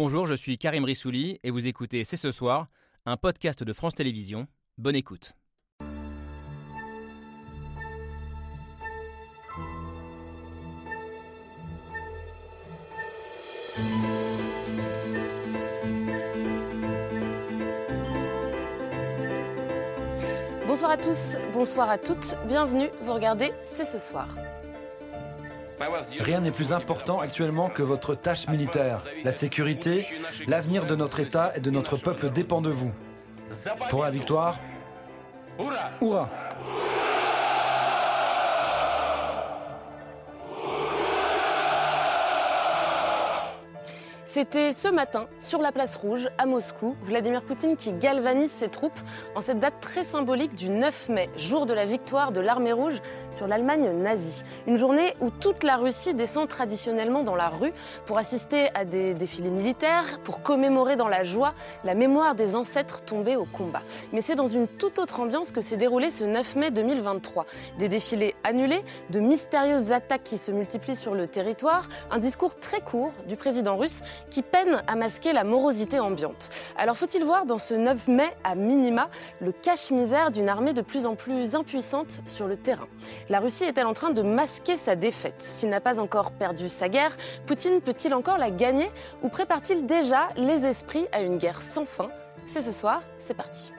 Bonjour, je suis Karim Rissouli et vous écoutez C'est ce soir, un podcast de France Télévisions. Bonne écoute. Bonsoir à tous, bonsoir à toutes, bienvenue, vous regardez C'est ce soir. Rien n'est plus important actuellement que votre tâche militaire. La sécurité, l'avenir de notre État et de notre peuple dépend de vous. Pour la victoire, hurrah C'était ce matin, sur la place rouge, à Moscou, Vladimir Poutine qui galvanise ses troupes en cette date très symbolique du 9 mai, jour de la victoire de l'armée rouge sur l'Allemagne nazie. Une journée où toute la Russie descend traditionnellement dans la rue pour assister à des défilés militaires, pour commémorer dans la joie la mémoire des ancêtres tombés au combat. Mais c'est dans une toute autre ambiance que s'est déroulé ce 9 mai 2023. Des défilés annulés, de mystérieuses attaques qui se multiplient sur le territoire, un discours très court du président russe qui peine à masquer la morosité ambiante. Alors faut-il voir dans ce 9 mai, à minima, le cache-misère d'une armée de plus en plus impuissante sur le terrain? La Russie est-elle en train de masquer sa défaite? S'il n'a pas encore perdu sa guerre, Poutine peut-il encore la gagner? Ou prépare-t-il déjà les esprits à une guerre sans fin? C'est ce soir, c'est parti.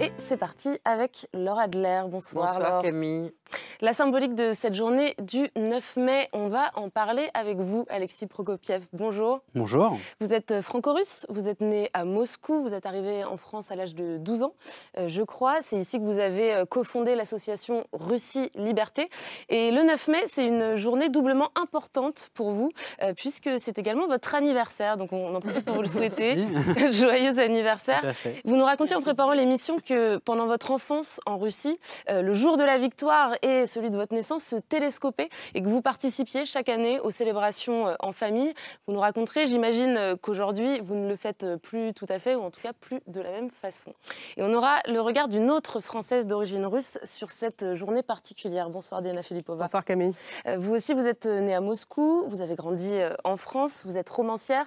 Et c'est parti avec Laura Adler. Bonsoir. Bonsoir Camille. La symbolique de cette journée du 9 mai, on va en parler avec vous, Alexis Prokopiev. Bonjour. Bonjour. Vous êtes franco-russe, vous êtes né à Moscou, vous êtes arrivé en France à l'âge de 12 ans, euh, je crois. C'est ici que vous avez euh, cofondé l'association Russie Liberté. Et le 9 mai, c'est une journée doublement importante pour vous, euh, puisque c'est également votre anniversaire. Donc on en profite pour vous le souhaiter. Joyeux anniversaire. Vous nous racontiez en préparant l'émission que pendant votre enfance en Russie, le jour de la victoire et celui de votre naissance se télescoper et que vous participiez chaque année aux célébrations euh, en famille. Vous nous raconterez, j'imagine euh, qu'aujourd'hui, vous ne le faites euh, plus tout à fait, ou en tout cas plus de la même façon. Et on aura le regard d'une autre Française d'origine russe sur cette journée particulière. Bonsoir Diana Filipova. Bonsoir Camille. Vous aussi, vous êtes née à Moscou, vous avez grandi en France, vous êtes romancière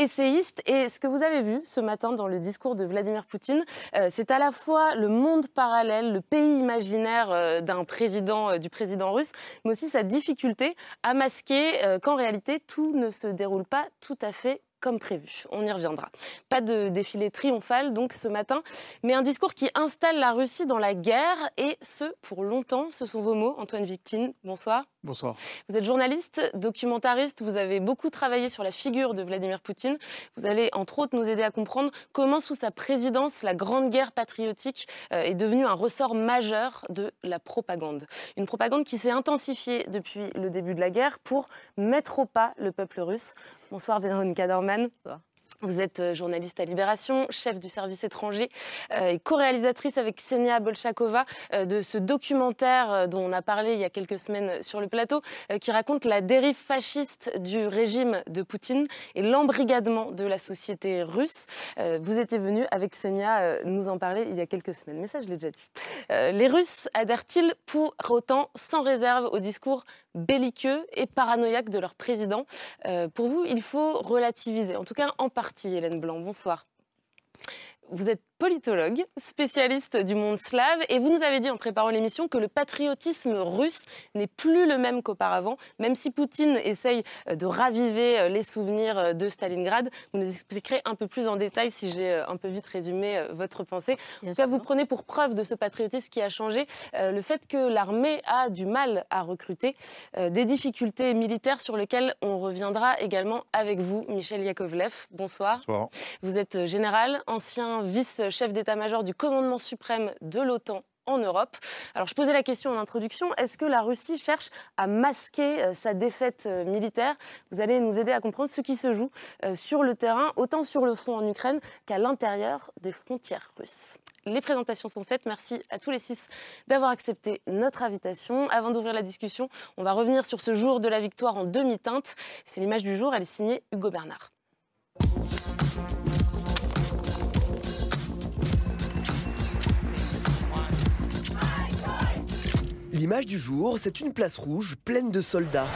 essayiste. Et ce que vous avez vu ce matin dans le discours de Vladimir Poutine, c'est à la fois le monde parallèle, le pays imaginaire d'un président euh, du président russe, mais aussi sa difficulté à masquer euh, qu'en réalité tout ne se déroule pas tout à fait comme prévu. On y reviendra. Pas de défilé triomphal donc ce matin, mais un discours qui installe la Russie dans la guerre et ce pour longtemps. Ce sont vos mots, Antoine Victine. Bonsoir. Bonsoir. Vous êtes journaliste, documentariste, vous avez beaucoup travaillé sur la figure de Vladimir Poutine. Vous allez entre autres nous aider à comprendre comment sous sa présidence la grande guerre patriotique euh, est devenue un ressort majeur de la propagande. Une propagande qui s'est intensifiée depuis le début de la guerre pour mettre au pas le peuple russe. Bonsoir Véronica Dorman. Bonsoir. Vous êtes euh, journaliste à Libération, chef du service étranger euh, et co-réalisatrice avec Ksenia Bolchakova euh, de ce documentaire dont on a parlé il y a quelques semaines sur le plateau, qui raconte la dérive fasciste du régime de Poutine et l'embrigadement de la société russe. Vous étiez venu avec Ksenia nous en parler il y a quelques semaines, mais ça je l'ai déjà dit. Les Russes adhèrent-ils pour autant sans réserve au discours belliqueux et paranoïaque de leur président Pour vous, il faut relativiser, en tout cas en partie Hélène Blanc. Bonsoir. Vous êtes politologue, spécialiste du monde slave, et vous nous avez dit en préparant l'émission que le patriotisme russe n'est plus le même qu'auparavant, même si Poutine essaye euh, de raviver euh, les souvenirs euh, de Stalingrad. Vous nous expliquerez un peu plus en détail si j'ai un peu vite résumé votre pensée. En tout cas, vous prenez pour preuve de ce patriotisme qui a changé le fait que l'armée a du mal à recruter, des difficultés militaires sur lesquelles on reviendra également avec vous, Michel Yakovlev. Bonsoir. Bonsoir. Vous êtes général, ancien vice chef d'état-major du commandement suprême de l'OTAN en Europe. Alors je posais la question en introduction, est-ce que la Russie cherche à masquer euh, sa défaite euh, militaire? Vous allez nous aider à comprendre ce qui se joue euh, sur le terrain, autant sur le front en Ukraine qu'à l'intérieur des frontières russes. Les présentations sont faites. Merci à tous les six d'avoir accepté notre invitation. Avant d'ouvrir la discussion, on va revenir sur ce jour de la victoire en demi-teinte. C'est l'image du jour, elle est signée Hugo Bernard. L'image du jour, c'est une place rouge pleine de soldats.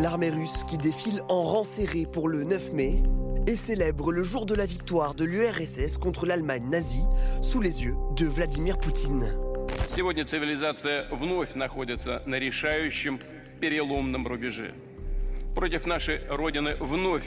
L'armée russe qui défile en rang serré pour le 9 mai et célèbre le jour de la victoire de l'URSS contre l'Allemagne nazie sous les yeux de Vladimir Poutine. Сегодня цивилизация вновь находится на решающем переломном рубеже. Против нашей Родины вновь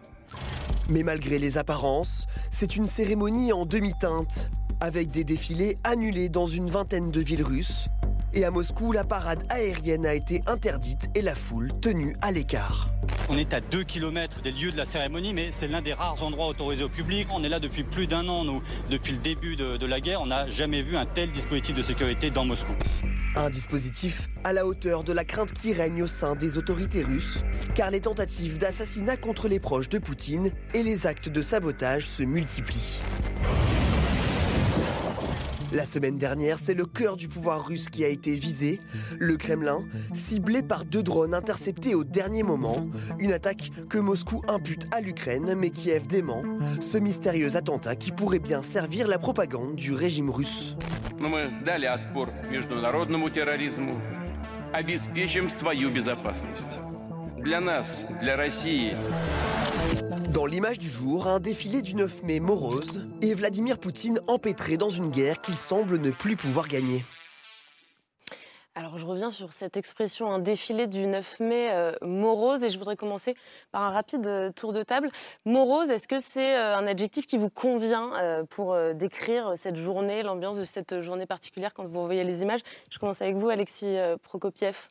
Mais malgré les apparences, c'est une cérémonie en demi-teinte, avec des défilés annulés dans une vingtaine de villes russes. Et à Moscou, la parade aérienne a été interdite et la foule tenue à l'écart. On est à 2 km des lieux de la cérémonie, mais c'est l'un des rares endroits autorisés au public. On est là depuis plus d'un an, nous. Depuis le début de, de la guerre, on n'a jamais vu un tel dispositif de sécurité dans Moscou. Un dispositif à la hauteur de la crainte qui règne au sein des autorités russes, car les tentatives d'assassinat contre les proches de Poutine et les actes de sabotage se multiplient. La semaine dernière, c'est le cœur du pouvoir russe qui a été visé, le Kremlin, ciblé par deux drones interceptés au dernier moment, une attaque que Moscou impute à l'Ukraine mais Kiev dément, ce mystérieux attentat qui pourrait bien servir la propagande du régime russe. Но мы дали отпор международному терроризму, обеспечим свою безопасность. Для нас, для России, Dans l'image du jour, un défilé du 9 mai morose et Vladimir Poutine empêtré dans une guerre qu'il semble ne plus pouvoir gagner. Alors je reviens sur cette expression, un défilé du 9 mai euh, morose, et je voudrais commencer par un rapide euh, tour de table. Morose, est-ce que c'est euh, un adjectif qui vous convient euh, pour euh, décrire cette journée, l'ambiance de cette journée particulière quand vous voyez les images Je commence avec vous, Alexis euh, Prokopiev.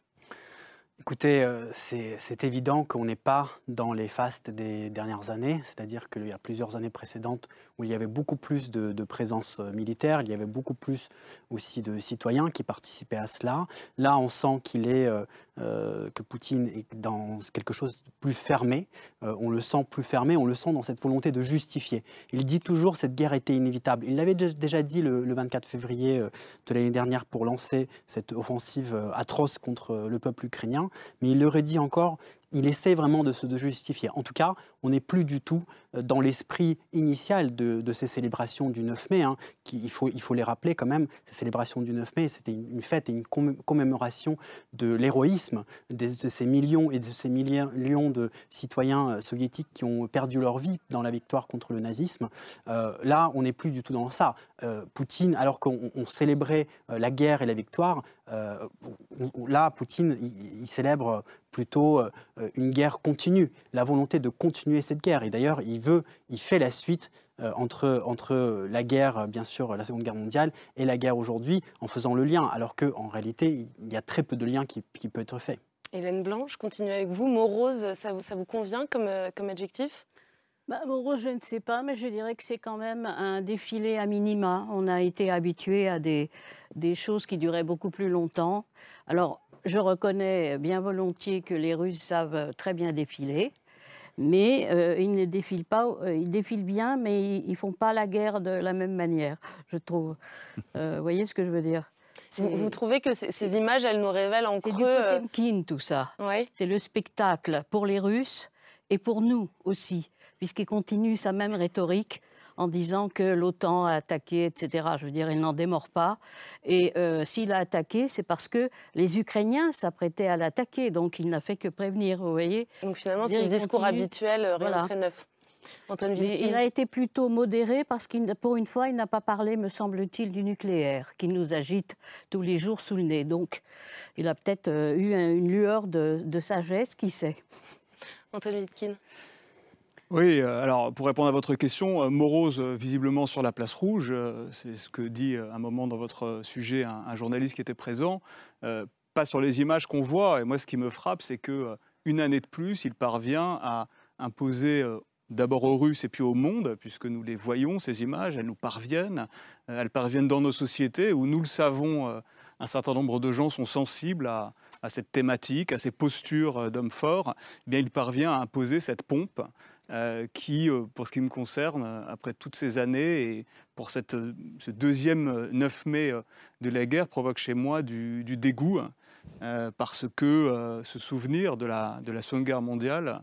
Écoutez, euh, c'est c'est évident qu'on n'est pas dans les fastes des dernières années, c'est-à-dire qu'il y a plusieurs années précédentes où il y avait beaucoup plus de, présence euh, militaire, il y avait beaucoup plus aussi de citoyens qui participaient à cela. Là, on sent qu'il est euh, euh, que Poutine est dans quelque chose de plus fermé. On le sent plus fermé, on le sent dans cette volonté de justifier. Il dit toujours cette guerre était inévitable. Il l'avait déjà- dit le, le 24 février de l'année dernière pour lancer cette offensive atroce contre le peuple ukrainien, mais il le redit encore. Il essaie vraiment de se justifier. En tout cas, on n'est plus du tout euh, dans l'esprit initial de, ces célébrations du 9 mai. hein, il, faut, les rappeler quand même. Ces célébrations du 9 mai, c'était une, fête et une commé- commémoration de l'héroïsme de ces millions et de ces millions de citoyens euh, soviétiques qui ont perdu leur vie dans la victoire contre le nazisme. Euh, là, on n'est plus du tout dans ça. Poutine, alors qu'on on célébrait la guerre et la victoire, là, Poutine, il célèbre plutôt euh, une guerre continue, la volonté de continuer cette guerre. Et d'ailleurs, il veut, il fait la suite euh, entre, entre la guerre, euh, bien sûr, la Seconde Guerre mondiale, et la guerre aujourd'hui, en faisant le lien, alors qu'en réalité, il y a très peu de liens qui, qui peut être fait. Hélène Blanc, je continue avec vous. Morose, ça vous, ça vous convient comme, euh, comme adjectif? Bah, morose, je ne sais pas, mais je dirais que c'est quand même un défilé à minima. On a été habitué à des, des choses qui duraient beaucoup plus longtemps. Alors, je reconnais bien volontiers que les Russes savent très bien défiler, mais euh, ils ne défilent pas. euh, ils défilent bien, mais ils ne font pas la guerre de la même manière, je trouve. Euh, vous voyez ce que je veux dire? Vous, C'est- trouvez que ces, c'est- images, elles nous révèlent en C'est du creux Potemkin, tout ça. ouais. C'est le spectacle pour les Russes et pour nous aussi, puisqu'il continue sa même rhétorique en disant que l'OTAN a attaqué, etc. Je veux dire, il n'en démord pas. Et euh, s'il a attaqué, c'est parce que les Ukrainiens s'apprêtaient à l'attaquer, donc il n'a fait que prévenir, vous voyez. Donc finalement, c'est le discours continue. habituel, euh, rien Voilà. de très neuf. Antoine il a été plutôt modéré parce qu'il, pour une fois, il n'a pas parlé, me semble-t-il, du nucléaire qui nous agite tous les jours sous le nez. Donc, il a peut-être euh, eu un- une lueur de, de sagesse, qui sait. Antoine Wilkin. Oui, euh, alors pour répondre à votre question, euh, morose euh, visiblement sur la place rouge, c'est ce que dit un moment dans votre sujet un, journaliste qui était présent, pas sur les images qu'on voit. Et moi, ce qui me frappe, c'est que une année de plus, il parvient à imposer d'abord aux Russes et puis au monde, puisque nous les voyons, ces images, elles nous parviennent, elles parviennent dans nos sociétés où nous le savons, un certain nombre de gens sont sensibles à, cette thématique, à ces postures d'hommes forts, eh bien il parvient à imposer cette pompe euh, qui, euh, pour ce qui me concerne, après toutes ces années et pour ce deuxième 9 mai de la guerre, provoque chez moi du, dégoût, euh, parce que ce souvenir de la Seconde Guerre mondiale,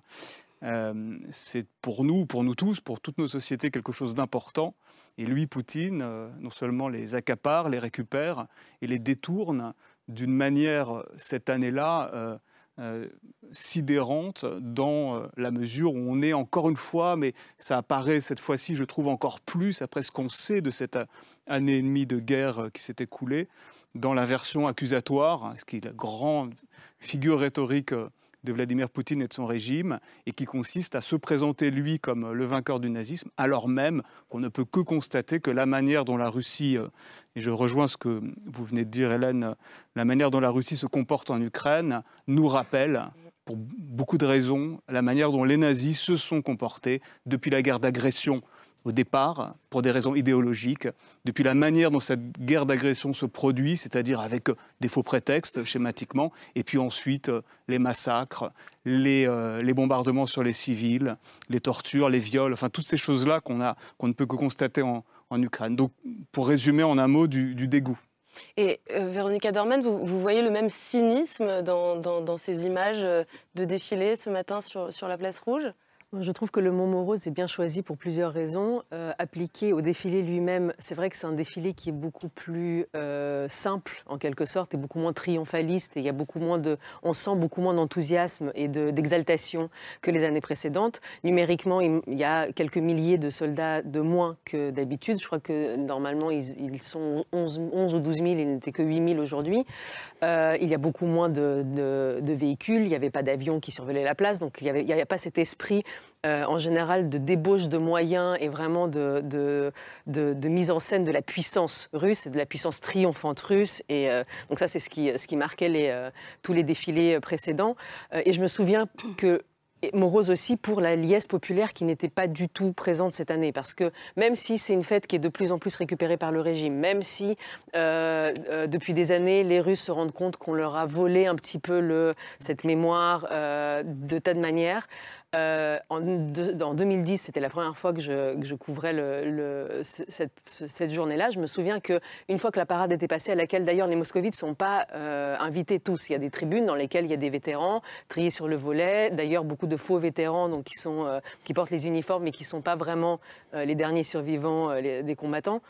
c'est pour nous, pour nous tous, pour toutes nos sociétés, quelque chose d'important. Et lui, Poutine, non seulement les accapare, les récupère et les détourne d'une manière, cette année-là, euh, sidérante dans euh, la mesure où on est encore une fois, mais ça apparaît cette fois-ci, je trouve encore plus après ce qu'on sait de cette année et demie de guerre euh, qui s'est écoulée, dans la version accusatoire, ce qui est la grande figure rhétorique de Vladimir Poutine et de son régime, et qui consiste à se présenter lui comme le vainqueur du nazisme, alors même qu'on ne peut que constater que la manière dont la Russie, euh, et je rejoins ce que vous venez de dire Hélène, la manière dont la Russie se comporte en Ukraine nous rappelle pour beaucoup de raisons, la manière dont les nazis se sont comportés depuis la guerre d'agression au départ, pour des raisons idéologiques, depuis la manière dont cette guerre d'agression se produit, c'est-à-dire avec euh, des faux prétextes schématiquement, et puis ensuite euh, les massacres, euh, les, bombardements sur les civils, les tortures, les viols, enfin toutes ces choses-là qu'on ne peut que constater en, Ukraine. Donc, pour résumer en un mot, du, dégoût. Et Véronica Dorman, vous, voyez le même cynisme dans, ces images de défilé ce matin sur la place rouge? Je trouve que le mot morose est bien choisi pour plusieurs raisons. Euh, appliqué au défilé lui-même, c'est vrai que c'est un défilé qui est beaucoup plus euh, simple en quelque sorte et beaucoup moins triomphaliste. Et il y a beaucoup moins de, on sent beaucoup moins d'enthousiasme et d'exaltation que les années précédentes. Numériquement, il, y a quelques milliers de soldats de moins que d'habitude. Je crois que normalement ils, sont 11, 11, ou 12 000, il n'était que 8 000 aujourd'hui. Euh, il y a beaucoup moins de, véhicules, il n'y avait pas d'avions qui survolaient la place, donc il n'y avait, pas cet esprit euh, en général de débauche de moyens et vraiment de, de, mise en scène de la puissance russe de la puissance triomphante russe. Et euh, donc ça, c'est ce qui, ce qui marquait les, tous les défilés précédents. et je me souviens que morose aussi pour la liesse populaire qui n'était pas du tout présente cette année. Parce que même si c'est une fête qui est de plus en plus récupérée par le régime, même si euh, euh, depuis des années les Russes se rendent compte qu'on leur a volé un petit peu cette mémoire euh, de tas de manières, euh, en, 2010, c'était la première fois que je, couvrais cette, journée-là. Je me souviens qu'une fois que la parade était passée, à laquelle d'ailleurs les moscovites ne sont pas euh, invités tous, il y a des tribunes dans lesquelles il y a des vétérans triés sur le volet, d'ailleurs beaucoup de faux vétérans donc, qui, euh, qui portent les uniformes mais qui ne sont pas vraiment les derniers survivants des combattants.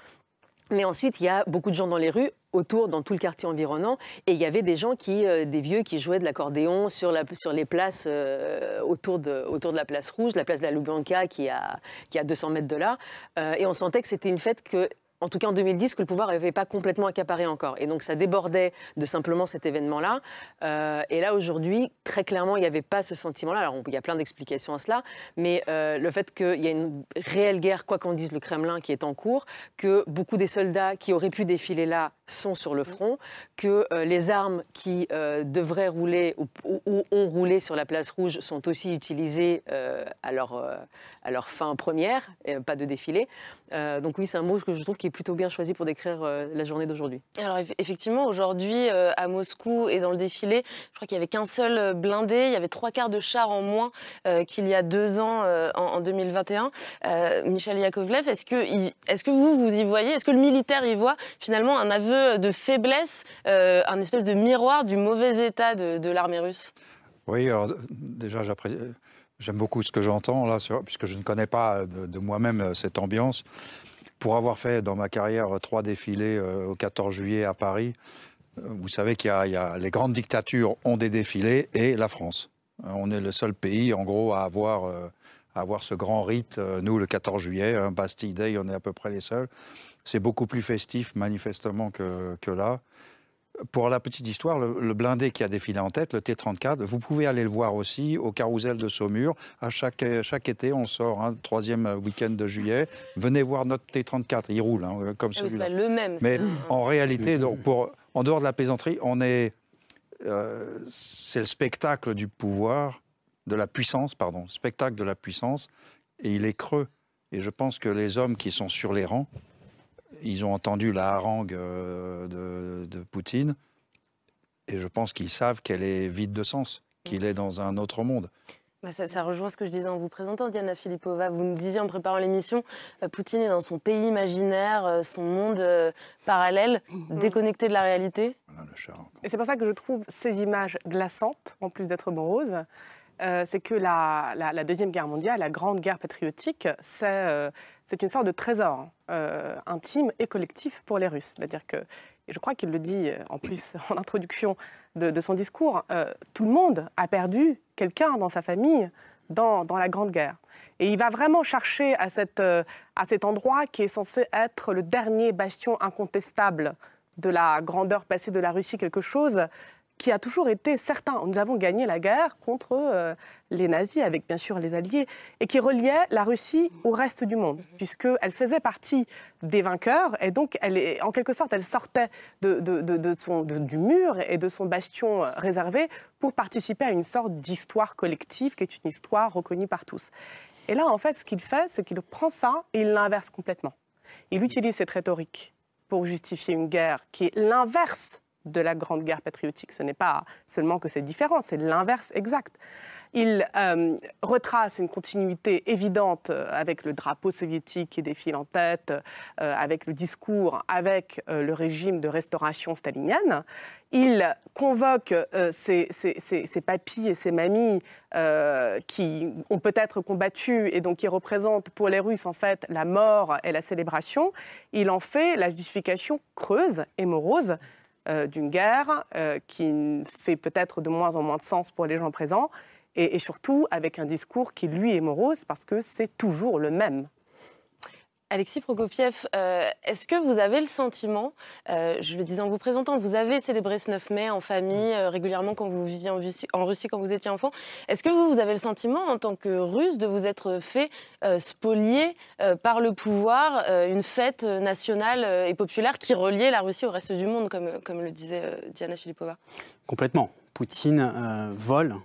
Mais ensuite, il y a beaucoup de gens dans les rues, autour, dans tout le quartier environnant, et il y avait des gens qui, euh, des vieux, qui jouaient de l'accordéon sur, les places euh, autour, de, la place rouge, la place de la Lubyanka qui a, qui a 200 mètres de là, euh, et on sentait que c'était une fête que en tout cas en 2010, que le pouvoir n'avait pas complètement accaparé encore. Et donc ça débordait de simplement cet événement-là. Euh, et là, aujourd'hui, très clairement, il n'y avait pas ce sentiment-là. Alors il y a plein d'explications à cela, mais euh, le fait qu'il y a une réelle guerre, quoi qu'en dise le Kremlin, qui est en cours, que beaucoup des soldats qui auraient pu défiler là sont sur le front, que euh, les armes qui devraient rouler ou, ont roulé sur la place rouge sont aussi utilisées à, leur, à leur fin première, pas de défilé. donc oui, c'est un mot que je trouve qui plutôt bien choisi pour décrire euh, la journée d'aujourd'hui. Alors effectivement, aujourd'hui, euh, à Moscou et dans le défilé, je crois qu'il n'y avait qu'un seul euh, blindé. Il y avait trois quarts de chars en moins qu'il y a deux ans, en, 2021. Michel Yakovlev, est-ce que, est que vous, vous y voyez, est-ce que le militaire y voit finalement un aveu de faiblesse, un espèce de miroir du mauvais état de, l'armée russe Oui, alors, déjà, J'aime beaucoup ce que j'entends là, puisque je ne connais pas de moi-même cette ambiance. Pour avoir fait dans ma carrière trois défilés euh, au 14 juillet à Paris, euh, vous savez qu'il y, a les grandes dictatures ont des défilés et la France. Euh, on est le seul pays, en gros, à avoir, avoir ce grand rite. Nous, le 14 juillet, hein, Bastille Day, on est à peu près les seuls. C'est beaucoup plus festif, manifestement, que, que là. Pour la petite histoire, le, blindé qui a défilé en tête, le T-34, vous pouvez aller le voir aussi au carrousel de Saumur. À chaque, chaque été, on sort un troisième week-end de juillet. Venez voir notre T-34, il roule hein, comme ah celui-là. le même. Mais en réalité, donc, pour, en dehors de la plaisanterie, on est, euh, c'est le spectacle du pouvoir, de la puissance, pardon, spectacle de la puissance et il est creux. Et je pense que les hommes qui sont sur les rangs, ils ont entendu la harangue euh, de, de Poutine, et je pense qu'ils savent qu'elle est vide de sens, qu'il est dans un autre monde. Bah, ça, ça rejoint ce que je disais en vous présentant, Diana Filipova. Vous me disiez en préparant l'émission, euh, Poutine est dans son pays imaginaire, euh, son monde euh, parallèle, déconnecté de la réalité. Voilà, le char. Et c'est pour ça que je trouve ces images glaçantes, en plus d'être moroses. Euh, c'est que la, la- la Deuxième Guerre mondiale, la Grande Guerre patriotique, c'est euh, c'est une sorte de trésor euh, intime et collectif pour les Russes. C'est-à-dire que, je crois qu'il le dit euh, en plus en introduction de, son discours, euh, tout le monde a perdu quelqu'un dans sa famille dans, la Grande Guerre. Et il va vraiment chercher à cet endroit qui est censé être le dernier bastion incontestable de la grandeur passée de la Russie, quelque chose qui a toujours été certain. Nous avons gagné la guerre contre euh, les nazis, avec bien sûr les alliés, et qui reliait la Russie au reste du monde, puisqu'elle faisait partie des vainqueurs, et donc elle en quelque sorte, elle sortait de, de- de- son- du mur et de son bastion euh, réservé pour participer à une sorte d'histoire collective, qui est une histoire reconnue par tous. Et là, en fait, ce qu'il fait, c'est qu'il prend ça et il l'inverse complètement. Il utilise cette rhétorique pour justifier une guerre qui est l'inverse de la Grande Guerre patriotique. Ce n'est pas seulement que c'est différent, c'est l'inverse exact. Il euh, retrace une continuité évidente euh, avec le drapeau soviétique qui défile en tête, euh, avec le discours, avec le régime de restauration stalinienne. Il convoque ses papis et ses mamies qui ont peut-être combattu et donc qui représentent pour les Russes en fait la mort et la célébration. Il en fait la justification creuse et morose euh, d'une guerre euh, qui fait peut-être de moins en moins de sens pour les gens présents et, et surtout avec un discours qui lui est morose parce que c'est toujours le même. Alexis Prokopiev, euh, est-ce que vous avez le sentiment, euh, je le disais en vous présentant, vous avez célébré ce 9 mai en famille euh, régulièrement quand vous viviez en Russie, quand vous étiez enfant? Est-ce que vous, vous avez le sentiment en tant que russe de vous être fait euh, spolier par le pouvoir une fête nationale et populaire qui reliait la Russie au reste du monde, comme, comme le disait Diana Filipova? Complètement. Poutine vole,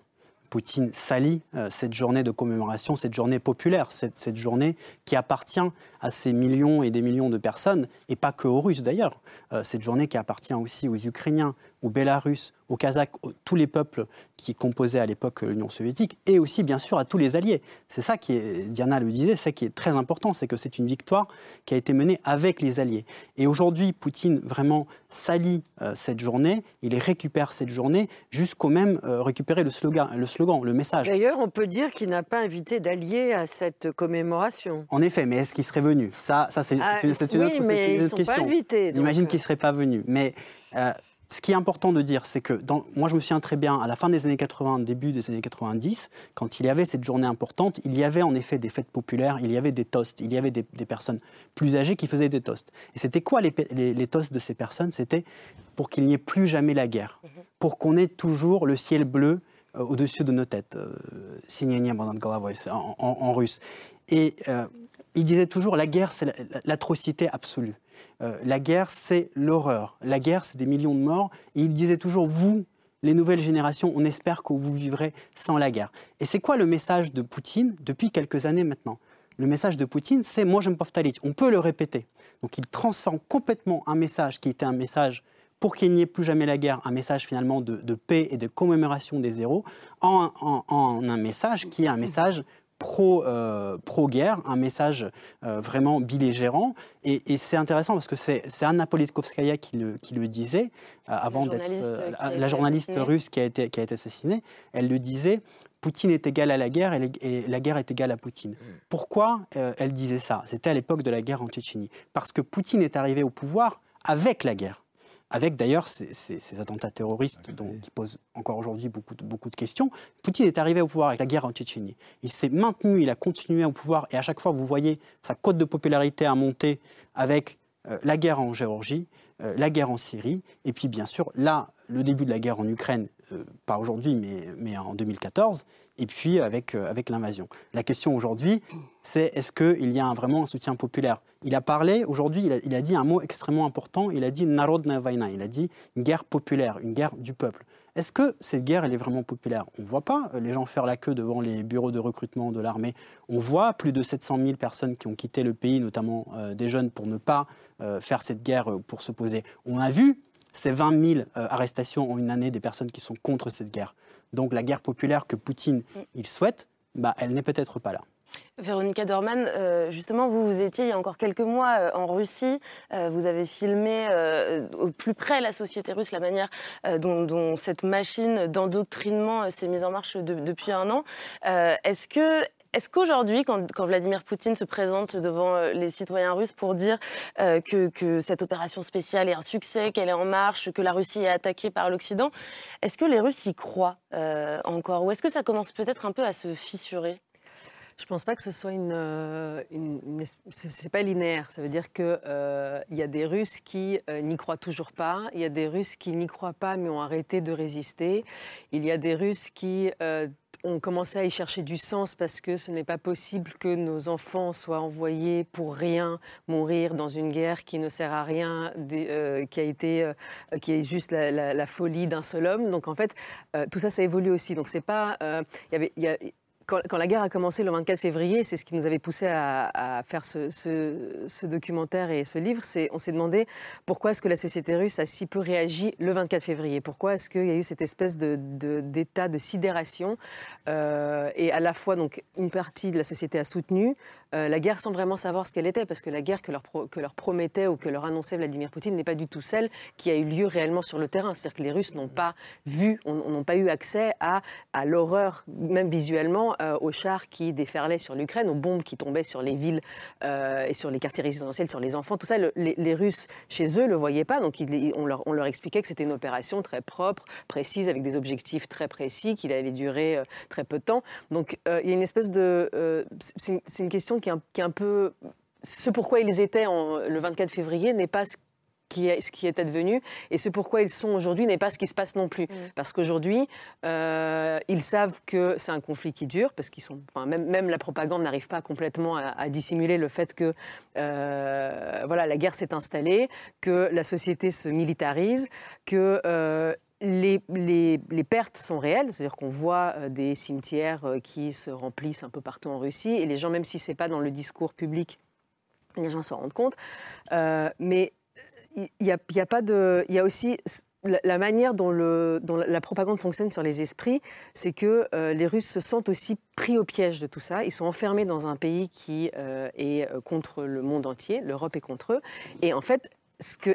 Poutine salit euh, cette journée de commémoration, cette journée populaire, cette, journée qui appartient à ces millions et des millions de personnes, et pas que aux Russes d'ailleurs. Euh, cette journée qui appartient aussi aux Ukrainiens, aux Bélarusses, aux Kazakhs, tous les peuples qui composaient à l'époque l'Union soviétique, et aussi bien sûr à tous les alliés. C'est ça qui est, Diana le disait, c'est qui est très important, c'est que c'est une victoire qui a été menée avec les alliés. Et aujourd'hui, Poutine vraiment salit euh, cette journée, il récupère cette journée jusqu'au même euh, récupérer le slogan, le slogan, le message. D'ailleurs, on peut dire qu'il n'a pas invité d'alliés à cette commémoration. En effet, mais est-ce qu'il serait venu? Ça, ça c'est Ah, une, c'est une oui, autre, mais une ils autre sont question. pas invités, On donc, imagine euh. qu'il ne serait pas venu. Mais euh, ce qui est important de dire, c'est que moi je me souviens très bien, à la fin des années 80, début des années 90, quand il y avait cette journée importante, il y avait en effet des fêtes populaires, il y avait des toasts, il y avait des, personnes plus âgées qui faisaient des toasts. Et c'était quoi les, toasts de ces personnes? C'était pour qu'il n'y ait plus jamais la guerre, mhm. pour qu'on ait toujours le ciel bleu euh, au-dessus de nos têtes, euh, en, en, en russe. Et euh, il disait toujours la guerre, c'est l'atrocité absolue. Euh, la guerre, c'est l'horreur. La guerre, c'est des millions de morts. Et il disait toujours, vous, les nouvelles générations, on espère que vous vivrez sans la guerre. Et c'est quoi le message de Poutine depuis quelques années maintenant? Le message de Poutine, c'est moi j'aime Poftalit. On peut le répéter. Donc il transforme complètement un message qui était un message pour qu'il n'y ait plus jamais la guerre, un message finalement de, paix et de commémoration des héros, en, un message qui est un message pro, euh, pro-guerre, un message euh, vraiment belligérant. Et, et c'est intéressant parce que c'est c'est Anna Politkovskaya qui le, qui le disait euh, avant d'être euh, la journaliste assassinée. russe qui a été, qui a été assassinée. Elle le disait. Poutine est égal à la guerre et, les- et la guerre est égale à Poutine. Pourquoi euh, elle disait ça? C'était à l'époque de la guerre en Tchétchénie. Parce que Poutine est arrivé au pouvoir avec la guerre avec d'ailleurs ces, ces- ces attentats terroristes dont- qui posent encore aujourd'hui beaucoup, de- beaucoup de questions. Poutine est arrivé au pouvoir avec la guerre en Tchétchénie. Il s'est maintenu, il a continué au pouvoir, et à chaque fois, vous voyez sa cote de popularité a monté avec euh, la guerre en Géorgie, euh, la guerre en Syrie, et puis bien sûr, là, le début de la guerre en Ukraine, euh, pas aujourd'hui, mais, mais, en 2014, et puis avec, euh, avec l'invasion. La question aujourd'hui, c'est est-ce qu'il y a vraiment un soutien populaire? Il a parlé, aujourd'hui, il, a, dit un mot extrêmement important, il a dit narodna vaina, il a dit une guerre populaire, une guerre du peuple. Est-ce que cette guerre, elle est vraiment populaire? On ne voit pas les gens faire la queue devant les bureaux de recrutement de l'armée. On voit plus de 700 000 personnes qui ont quitté le pays, notamment des jeunes, pour ne pas faire cette guerre, euh, pour s'opposer. On a vu ces 20 000 arrestations en une année des personnes qui sont contre cette guerre. Donc la guerre populaire que Poutine, Mm. il souhaite, bah, elle n'est peut-être pas là. Véronica Dorman, euh, justement, vous, vous étiez il y a encore quelques mois euh, en Russie. Euh, vous avez filmé euh, au plus près la société russe, la manière euh, dont, dont cette machine d'endoctrinement euh, s'est mise en marche de- depuis un an. Euh, Est-ce que est-ce qu'aujourd'hui, quand, Vladimir Poutine se présente devant euh, les citoyens russes pour dire euh, que, cette opération spéciale est un succès, qu'elle est en marche, que la Russie est attaquée par l'Occident, est-ce que les Russes y croient euh, encore? Ou est-ce que ça commence peut-être un peu à se fissurer? Je pense pas que ce soit une. une- une es- c'est pas linéaire. Ça veut dire qu'il il y a des Russes qui n'y croient toujours pas. Il y a des Russes qui n'y croient pas mais ont arrêté de résister. Il y a des Russes qui. Ont commencé à y chercher du sens parce que ce n'est pas possible que nos enfants soient envoyés pour rien mourir dans une guerre qui ne sert à rien, euh, qui a été, euh, qui est juste la, folie d'un seul homme. Donc en fait, euh, tout ça, ça évolue aussi. Donc c'est pas, y avait, quand, la guerre a commencé le 24 février, c'est ce qui nous avait poussé à, faire ce, documentaire et ce livre. On s'est demandé pourquoi est-ce que la société russe a si peu réagi le 24 février? Pourquoi est-ce qu'il y a eu cette espèce d'état de sidération euh, et à la fois donc une partie de la société a soutenu euh, la guerre sans vraiment savoir ce qu'elle était, parce que la guerre que leur, promettait ou que leur annonçait Vladimir Poutine n'est pas du tout celle qui a eu lieu réellement sur le terrain. C'est-à-dire que les Russes n'ont pas vu, on- n'ont pas eu accès à l'horreur, même visuellement, euh, aux chars qui déferlaient sur l'Ukraine, aux bombes qui tombaient sur les villes euh, et sur les quartiers résidentiels, sur les enfants. Tout ça, le- les, Russes, chez eux, le voyaient pas. Donc, on, leur, expliquait que c'était une opération très propre, précise, avec des objectifs très précis, qu'il allait durer euh, très peu de temps. Donc, il y a une espèce de... c'est une- question qui est, un, peu... Ce pourquoi ils étaient en- le 24 février n'est pas ce qui est, ce qui est advenu et ce pourquoi ils sont aujourd'hui n'est pas ce qui se passe non plus. Parce qu'aujourd'hui, euh, ils savent que c'est un conflit qui dure, parce qu'ils sont, enfin, même, même la propagande n'arrive pas complètement à, à dissimuler le fait que euh, voilà, la guerre s'est installée, que la société se militarise, que euh, les, les- les pertes sont réelles, c'est-à-dire qu'on voit des cimetières qui se remplissent un peu partout en Russie, et les gens, même si c'est pas dans le discours public, les gens s'en rendent compte. Euh, mais il y, a, pas de, il y a aussi la, manière dont, le, dont la- propagande fonctionne sur les esprits, c'est que euh, les Russes se sentent aussi pris au piège de tout ça. Ils sont enfermés dans un pays qui euh, est euh, contre le monde entier, l'Europe est contre eux, et en fait.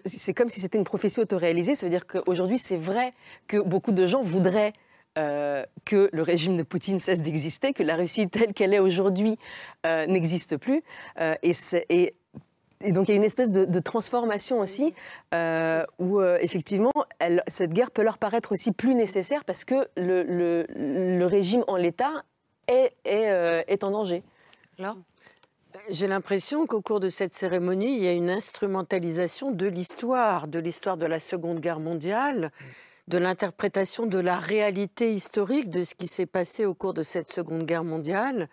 C'est comme si c'était une prophétie autoréalisée. Ça veut dire qu'aujourd'hui, c'est vrai que beaucoup de gens voudraient que le régime de Poutine cesse d'exister, que la Russie telle qu'elle est aujourd'hui n'existe plus. Et- et donc il y a une espèce de, de transformation aussi, euh, où euh, effectivement elle- cette guerre peut leur paraître aussi plus nécessaire parce que le, le- le régime en l'état est, est, euh, est en danger. Là J'ai l'impression qu'au cours de cette cérémonie, il y a une instrumentalisation de l'histoire, de l'histoire de la Seconde Guerre mondiale, de l'interprétation de la réalité historique de ce qui s'est passé au cours de cette Seconde Guerre mondiale.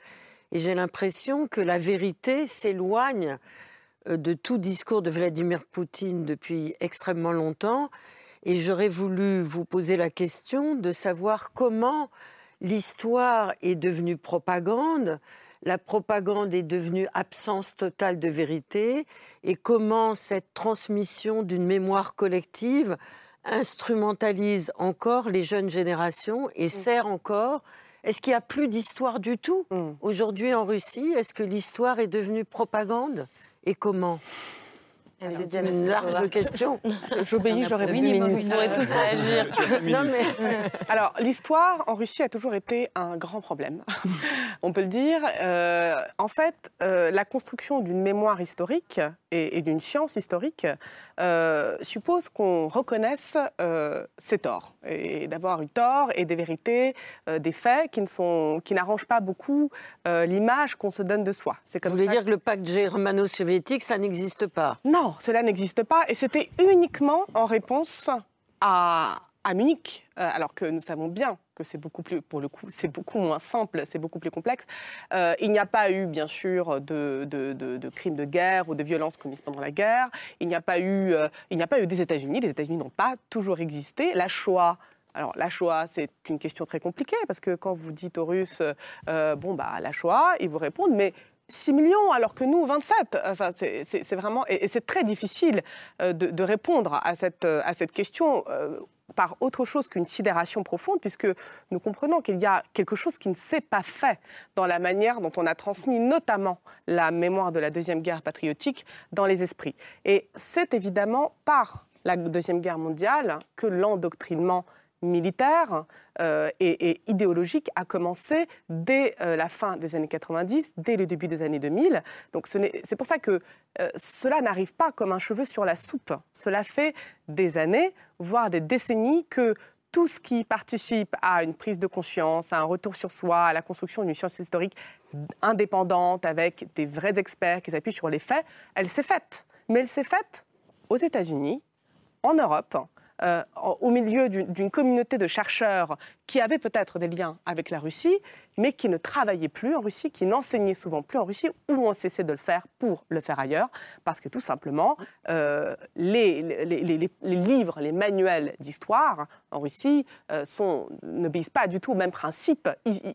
Et j'ai l'impression que la vérité s'éloigne de tout discours de Vladimir Poutine depuis extrêmement longtemps. Et j'aurais voulu vous poser la question de savoir comment l'histoire est devenue propagande, la propagande est devenue absence totale de vérité, et comment cette transmission d'une mémoire collective instrumentalise encore les jeunes générations et sert encore. Est-ce qu'il n'y a plus d'histoire du tout aujourd'hui en Russie? Est-ce que l'histoire est devenue propagande? Et comment C'est une large question. J'obéis, j'aurais vous pourrez tous réagir. Non, mais... Alors, l'histoire en Russie a toujours été un grand problème. On peut le dire. Euh, en fait, euh, la construction d'une mémoire historique et, et d'une science historique euh, suppose qu'on reconnaisse euh, ses torts et d'avoir eu tort et des vérités, euh, des faits qui ne sont, qui n'arrangent pas beaucoup l'image qu'on se donne de soi. C'est Vous voulez ça dire que le pacte germano-soviétique, ça n'existe pas? Non, cela n'existe pas. Et c'était uniquement en réponse à, à Munich. Euh, alors que nous savons bien que c'est beaucoup plus, pour le coup, c'est beaucoup moins simple, c'est beaucoup plus complexe. Euh, il n'y a pas eu, bien sûr, de, de- de- crimes de guerre ou de violences commises pendant la guerre. Il n'y a pas eu, euh, il n'y a pas eu des États-Unis. Les États-Unis n'ont pas toujours existé. La Shoah Alors la c'est une question très compliquée parce que quand vous dites aux Russes, bon bah la Shoah, ils vous répondent, mais 6 millions alors que nous 27. Enfin, c'est vraiment et, c'est très difficile de, répondre à cette, à cette question. Par autre chose qu'une sidération profonde, puisque nous comprenons qu'il y a quelque chose qui ne s'est pas fait dans la manière dont on a transmis notamment la mémoire de la Deuxième Guerre patriotique dans les esprits. Et c'est évidemment par la Deuxième Guerre mondiale que l'endoctrinement militaire euh, et, idéologique a commencé dès euh, la fin des années 90, dès le début des années 2000. Donc c'est pour ça que euh, cela n'arrive pas comme un cheveu sur la soupe. Cela fait des années, voire des décennies que tout ce qui participe à une prise de conscience, à un retour sur soi, à la construction d'une science historique indépendante, avec des vrais experts qui s'appuient sur les faits, elle s'est faite. Mais elle s'est faite aux États-Unis, en Europe, euh, au milieu d'une communauté de chercheurs qui avaient peut-être des liens avec la Russie, mais qui ne travaillaient plus en Russie, qui n'enseignaient souvent plus en Russie, ou ont cessé de le faire pour le faire ailleurs, parce que tout simplement, euh, les, livres, les manuels d'histoire en Russie euh, n'obéissent pas du tout aux mêmes principes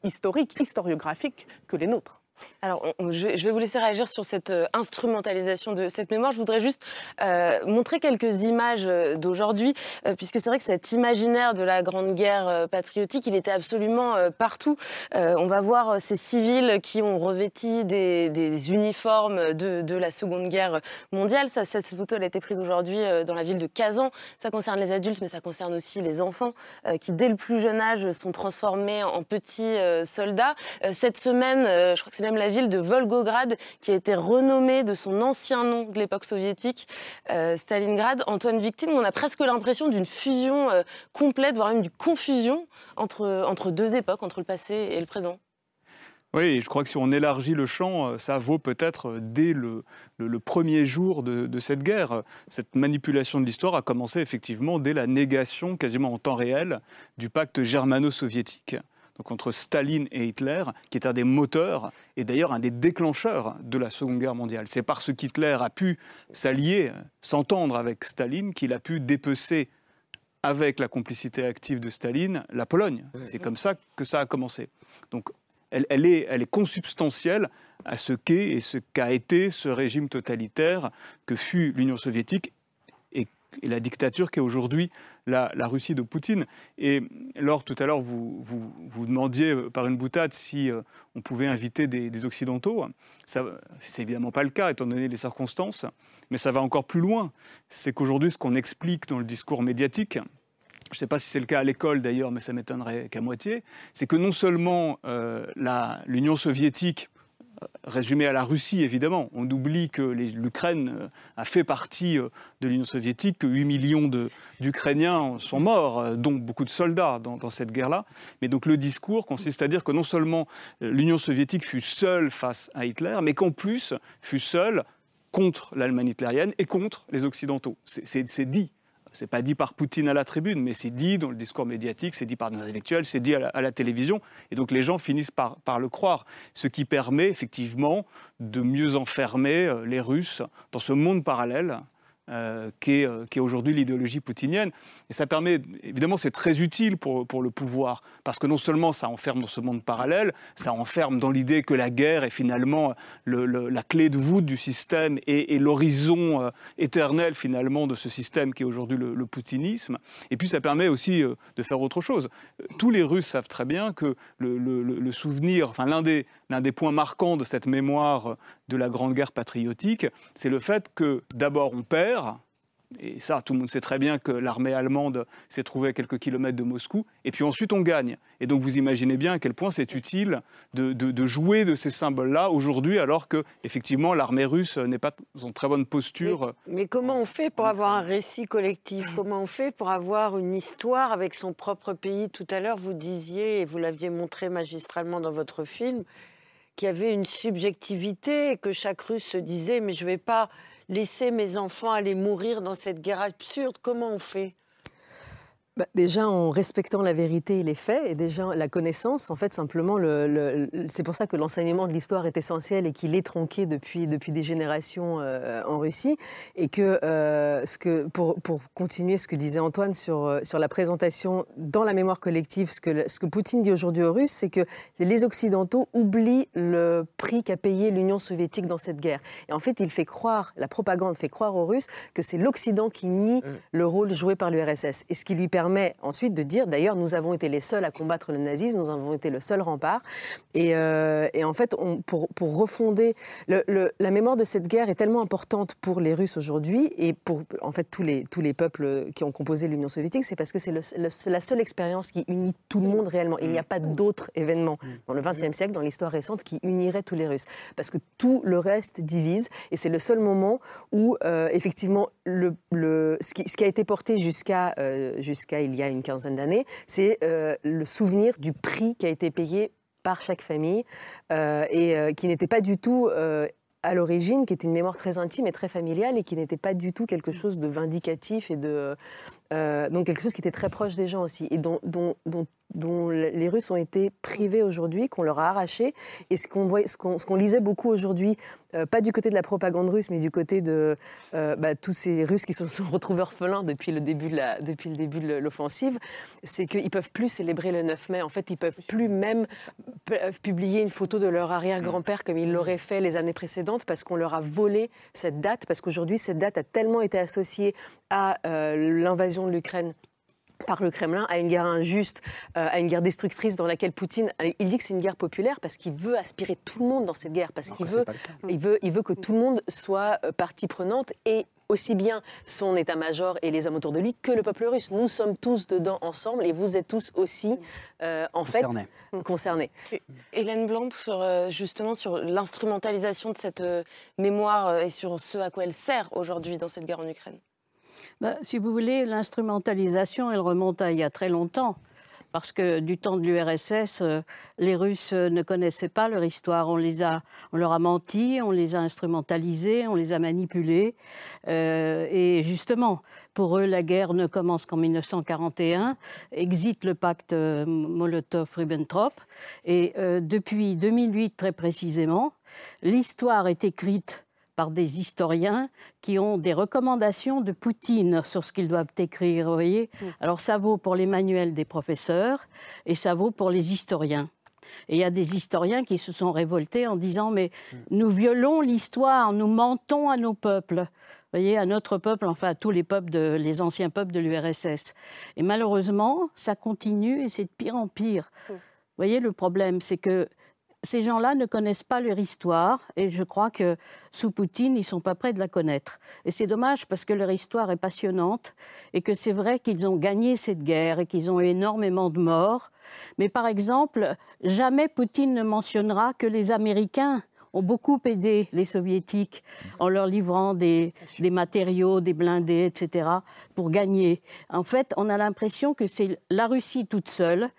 historiques, historiographiques que les nôtres. Alors, je vais vous laisser réagir sur cette euh, instrumentalisation de cette mémoire. Je voudrais juste euh, montrer quelques images euh, d'aujourd'hui, puisque c'est vrai que cet imaginaire de la Grande Guerre patriotique, il était absolument partout. on va voir ces civils qui ont revêti des, uniformes de, la Seconde Guerre mondiale. cette photo, elle a été prise aujourd'hui dans la ville de Kazan. Ça concerne les adultes, mais ça concerne aussi les enfants, qui dès le plus jeune âge sont transformés en petits soldats. cette semaine, je crois que c'est la ville de Volgograd, qui a été renommée de son ancien nom de l'époque soviétique, euh, Stalingrad. Antoine Victime, on a presque l'impression d'une fusion euh, complète, voire même d'une confusion entre, entre deux époques, entre le passé et le présent. Oui, je crois que si on élargit le champ, euh, ça vaut peut-être dès le, premier jour de, de, cette guerre. Cette manipulation de l'histoire a commencé effectivement dès la négation, quasiment en temps réel, du pacte germano-soviétique donc entre Staline et Hitler, qui est un des moteurs et d'ailleurs un des déclencheurs de la Seconde Guerre mondiale. C'est parce qu'Hitler a pu s'allier, s'entendre avec Staline, qu'il a pu dépecer avec la complicité active de Staline la Pologne. C'est comme ça que ça a commencé. Donc elle, elle, est, elle est consubstantielle à ce qu'est et ce qu'a été ce régime totalitaire que fut l'Union soviétique et la dictature qu'est aujourd'hui la, Russie de Poutine. Et Laure, tout à l'heure, vous, vous, demandiez euh, par une boutade si euh, on pouvait inviter des, Occidentaux. Ce n'est évidemment pas le cas, étant donné les circonstances, mais ça va encore plus loin. C'est qu'aujourd'hui, ce qu'on explique dans le discours médiatique, je ne sais pas si c'est le cas à l'école d'ailleurs, mais ça m'étonnerait qu'à moitié, c'est que non seulement euh, l'Union soviétique résumé à la Russie, évidemment. On oublie que l'Ukraine euh, a fait partie euh, de l'Union soviétique, que 8 millions d'Ukrainiens sont morts, euh, dont beaucoup de soldats dans, cette guerre-là. Mais donc le discours consiste à dire que non seulement l'Union soviétique fut seule face à Hitler, mais qu'en plus fut seule contre l'Allemagne hitlérienne et contre les Occidentaux. C'est dit c'est pas dit par Poutine à la tribune, mais c'est dit dans le discours médiatique, c'est dit par des intellectuels, c'est dit à la, télévision, et donc les gens finissent par, le croire, ce qui permet effectivement de mieux enfermer euh, les Russes dans ce monde parallèle euh, euh, qui est, aujourd'hui l'idéologie poutinienne. Et ça permet, évidemment, c'est très utile pour, pour le pouvoir, parce que non seulement ça enferme dans ce monde parallèle, ça enferme dans l'idée que la guerre est finalement la clé de voûte du système et, l'horizon euh, éternel finalement de ce système qui est aujourd'hui le, poutinisme. Et puis ça permet aussi de faire autre chose. Tous les Russes savent très bien que le, le souvenir, enfin l'un des, l'un des points marquants de cette mémoire de la Grande Guerre patriotique, c'est le fait que d'abord on perd, et ça, tout le monde sait très bien que l'armée allemande s'est trouvée à quelques kilomètres de Moscou. Et puis ensuite, on gagne. Et donc, vous imaginez bien à quel point c'est utile de, jouer de ces symboles-là aujourd'hui, alors que, effectivement, l'armée russe n'est pas en très bonne posture. Mais, comment on fait pour avoir un récit collectif? Comment on fait pour avoir une histoire avec son propre pays? Tout à l'heure, vous disiez, et vous l'aviez montré magistralement dans votre film, qu'il y avait une subjectivité, que chaque Russe se disait, mais je ne vais pas laisser mes enfants aller mourir dans cette guerre absurde. Comment on fait? Bah, déjà en respectant la vérité et les faits, et déjà la connaissance, en fait, simplement, le, c'est pour ça que l'enseignement de l'histoire est essentiel et qu'il est tronqué depuis, depuis des générations euh, en Russie. Et que, euh, ce que pour, pour, continuer ce que disait Antoine sur, euh, sur la présentation dans la mémoire collective, ce que, ce que Poutine dit aujourd'hui aux Russes, c'est que les Occidentaux oublient le prix qu'a payé l'Union soviétique dans cette guerre. Et en fait, il fait croire, la propagande fait croire aux Russes que c'est l'Occident qui nie le rôle joué par l'URSS. Et ce qui lui permet permet ensuite de dire, d'ailleurs, nous avons été les seuls à combattre le nazisme, nous avons été le seul rempart. Et, euh, en fait, on, pour, pour, refonder, le, la mémoire de cette guerre est tellement importante pour les Russes aujourd'hui et pour en fait tous les, tous les peuples qui ont composé l'Union soviétique, c'est parce que c'est la seule expérience qui unit tout le monde réellement. Il n'y a pas d'autres événements dans le XXe siècle, dans l'histoire récente, qui unirait tous les Russes. Parce que tout le reste divise et c'est le seul moment où, euh, effectivement, le, le, ce, qui, ce, qui, a été porté jusqu'à euh, il y a une quinzaine d'années, c'est euh, le souvenir du prix qui a été payé par chaque famille euh, et euh, qui n'était pas du tout à l'origine, qui était une mémoire très intime et très familiale et qui n'était pas du tout quelque chose de vindicatif et de donc quelque chose qui était très proche des gens aussi et dont, les Russes ont été privés aujourd'hui, qu'on leur a arraché. Et ce qu'on lisait beaucoup aujourd'hui, euh, pas du côté de la propagande russe, mais du côté de euh, bah, tous ces Russes qui se sont retrouvés orphelins depuis le début de l'offensive, c'est qu'ils ne peuvent plus célébrer le 9 mai. En fait, ils ne peuvent plus même publier une photo de leur arrière-grand-père comme ils l'auraient fait les années précédentes parce qu'on leur a volé cette date, parce qu'aujourd'hui, cette date a tellement été associée à euh, de l'Ukraine par le Kremlin à une guerre injuste, euh, à une guerre destructrice dans laquelle Poutine, il dit que c'est une guerre populaire parce qu'il veut aspirer tout le monde dans cette guerre, parce qu'il veut, il veut, il veut que tout le monde soit euh, partie prenante et aussi bien son état-major et les hommes autour de lui que le peuple russe. Nous sommes tous dedans ensemble et vous êtes tous aussi euh, en fait concernés. Hélène Blanc, sur, justement sur l'instrumentalisation de cette mémoire et sur ce à quoi elle sert aujourd'hui dans cette guerre en Ukraine. Bah, si vous voulez, l'instrumentalisation, elle remonte à il y a très longtemps. Parce que du temps de l'URSS, euh, les Russes ne connaissaient pas leur histoire. On, les a, on leur a menti, on les a instrumentalisés, on les a manipulés. Euh, et justement, pour eux, la guerre ne commence qu'en 1941, exit le pacte euh, Molotov-Ribbentrop. Et depuis 2008, très précisément, l'histoire est écrite par des historiens qui ont des recommandations de Poutine sur ce qu'ils doivent écrire. Voyez mm. Alors ça vaut pour les manuels des professeurs et ça vaut pour les historiens. Et il y a des historiens qui se sont révoltés en disant mais mm. nous violons l'histoire, nous mentons à nos peuples. Vous voyez, à notre peuple, enfin à tous les peuples, de, les anciens peuples de l'URSS. Et malheureusement, ça continue et c'est de pire en pire. Mm. Vous voyez, le problème, c'est que ces gens-là ne connaissent pas leur histoire et je crois que sous Poutine, ils sont pas prêts de la connaître. Et c'est dommage parce que leur histoire est passionnante et que c'est vrai qu'ils ont gagné cette guerre et qu'ils ont eu énormément de morts. Mais par exemple, jamais Poutine ne mentionnera que les Américains ont beaucoup aidé les soviétiques en leur livrant des, des, matériaux, des blindés, etc., pour gagner. En fait, on a l'impression que c'est la Russie toute seule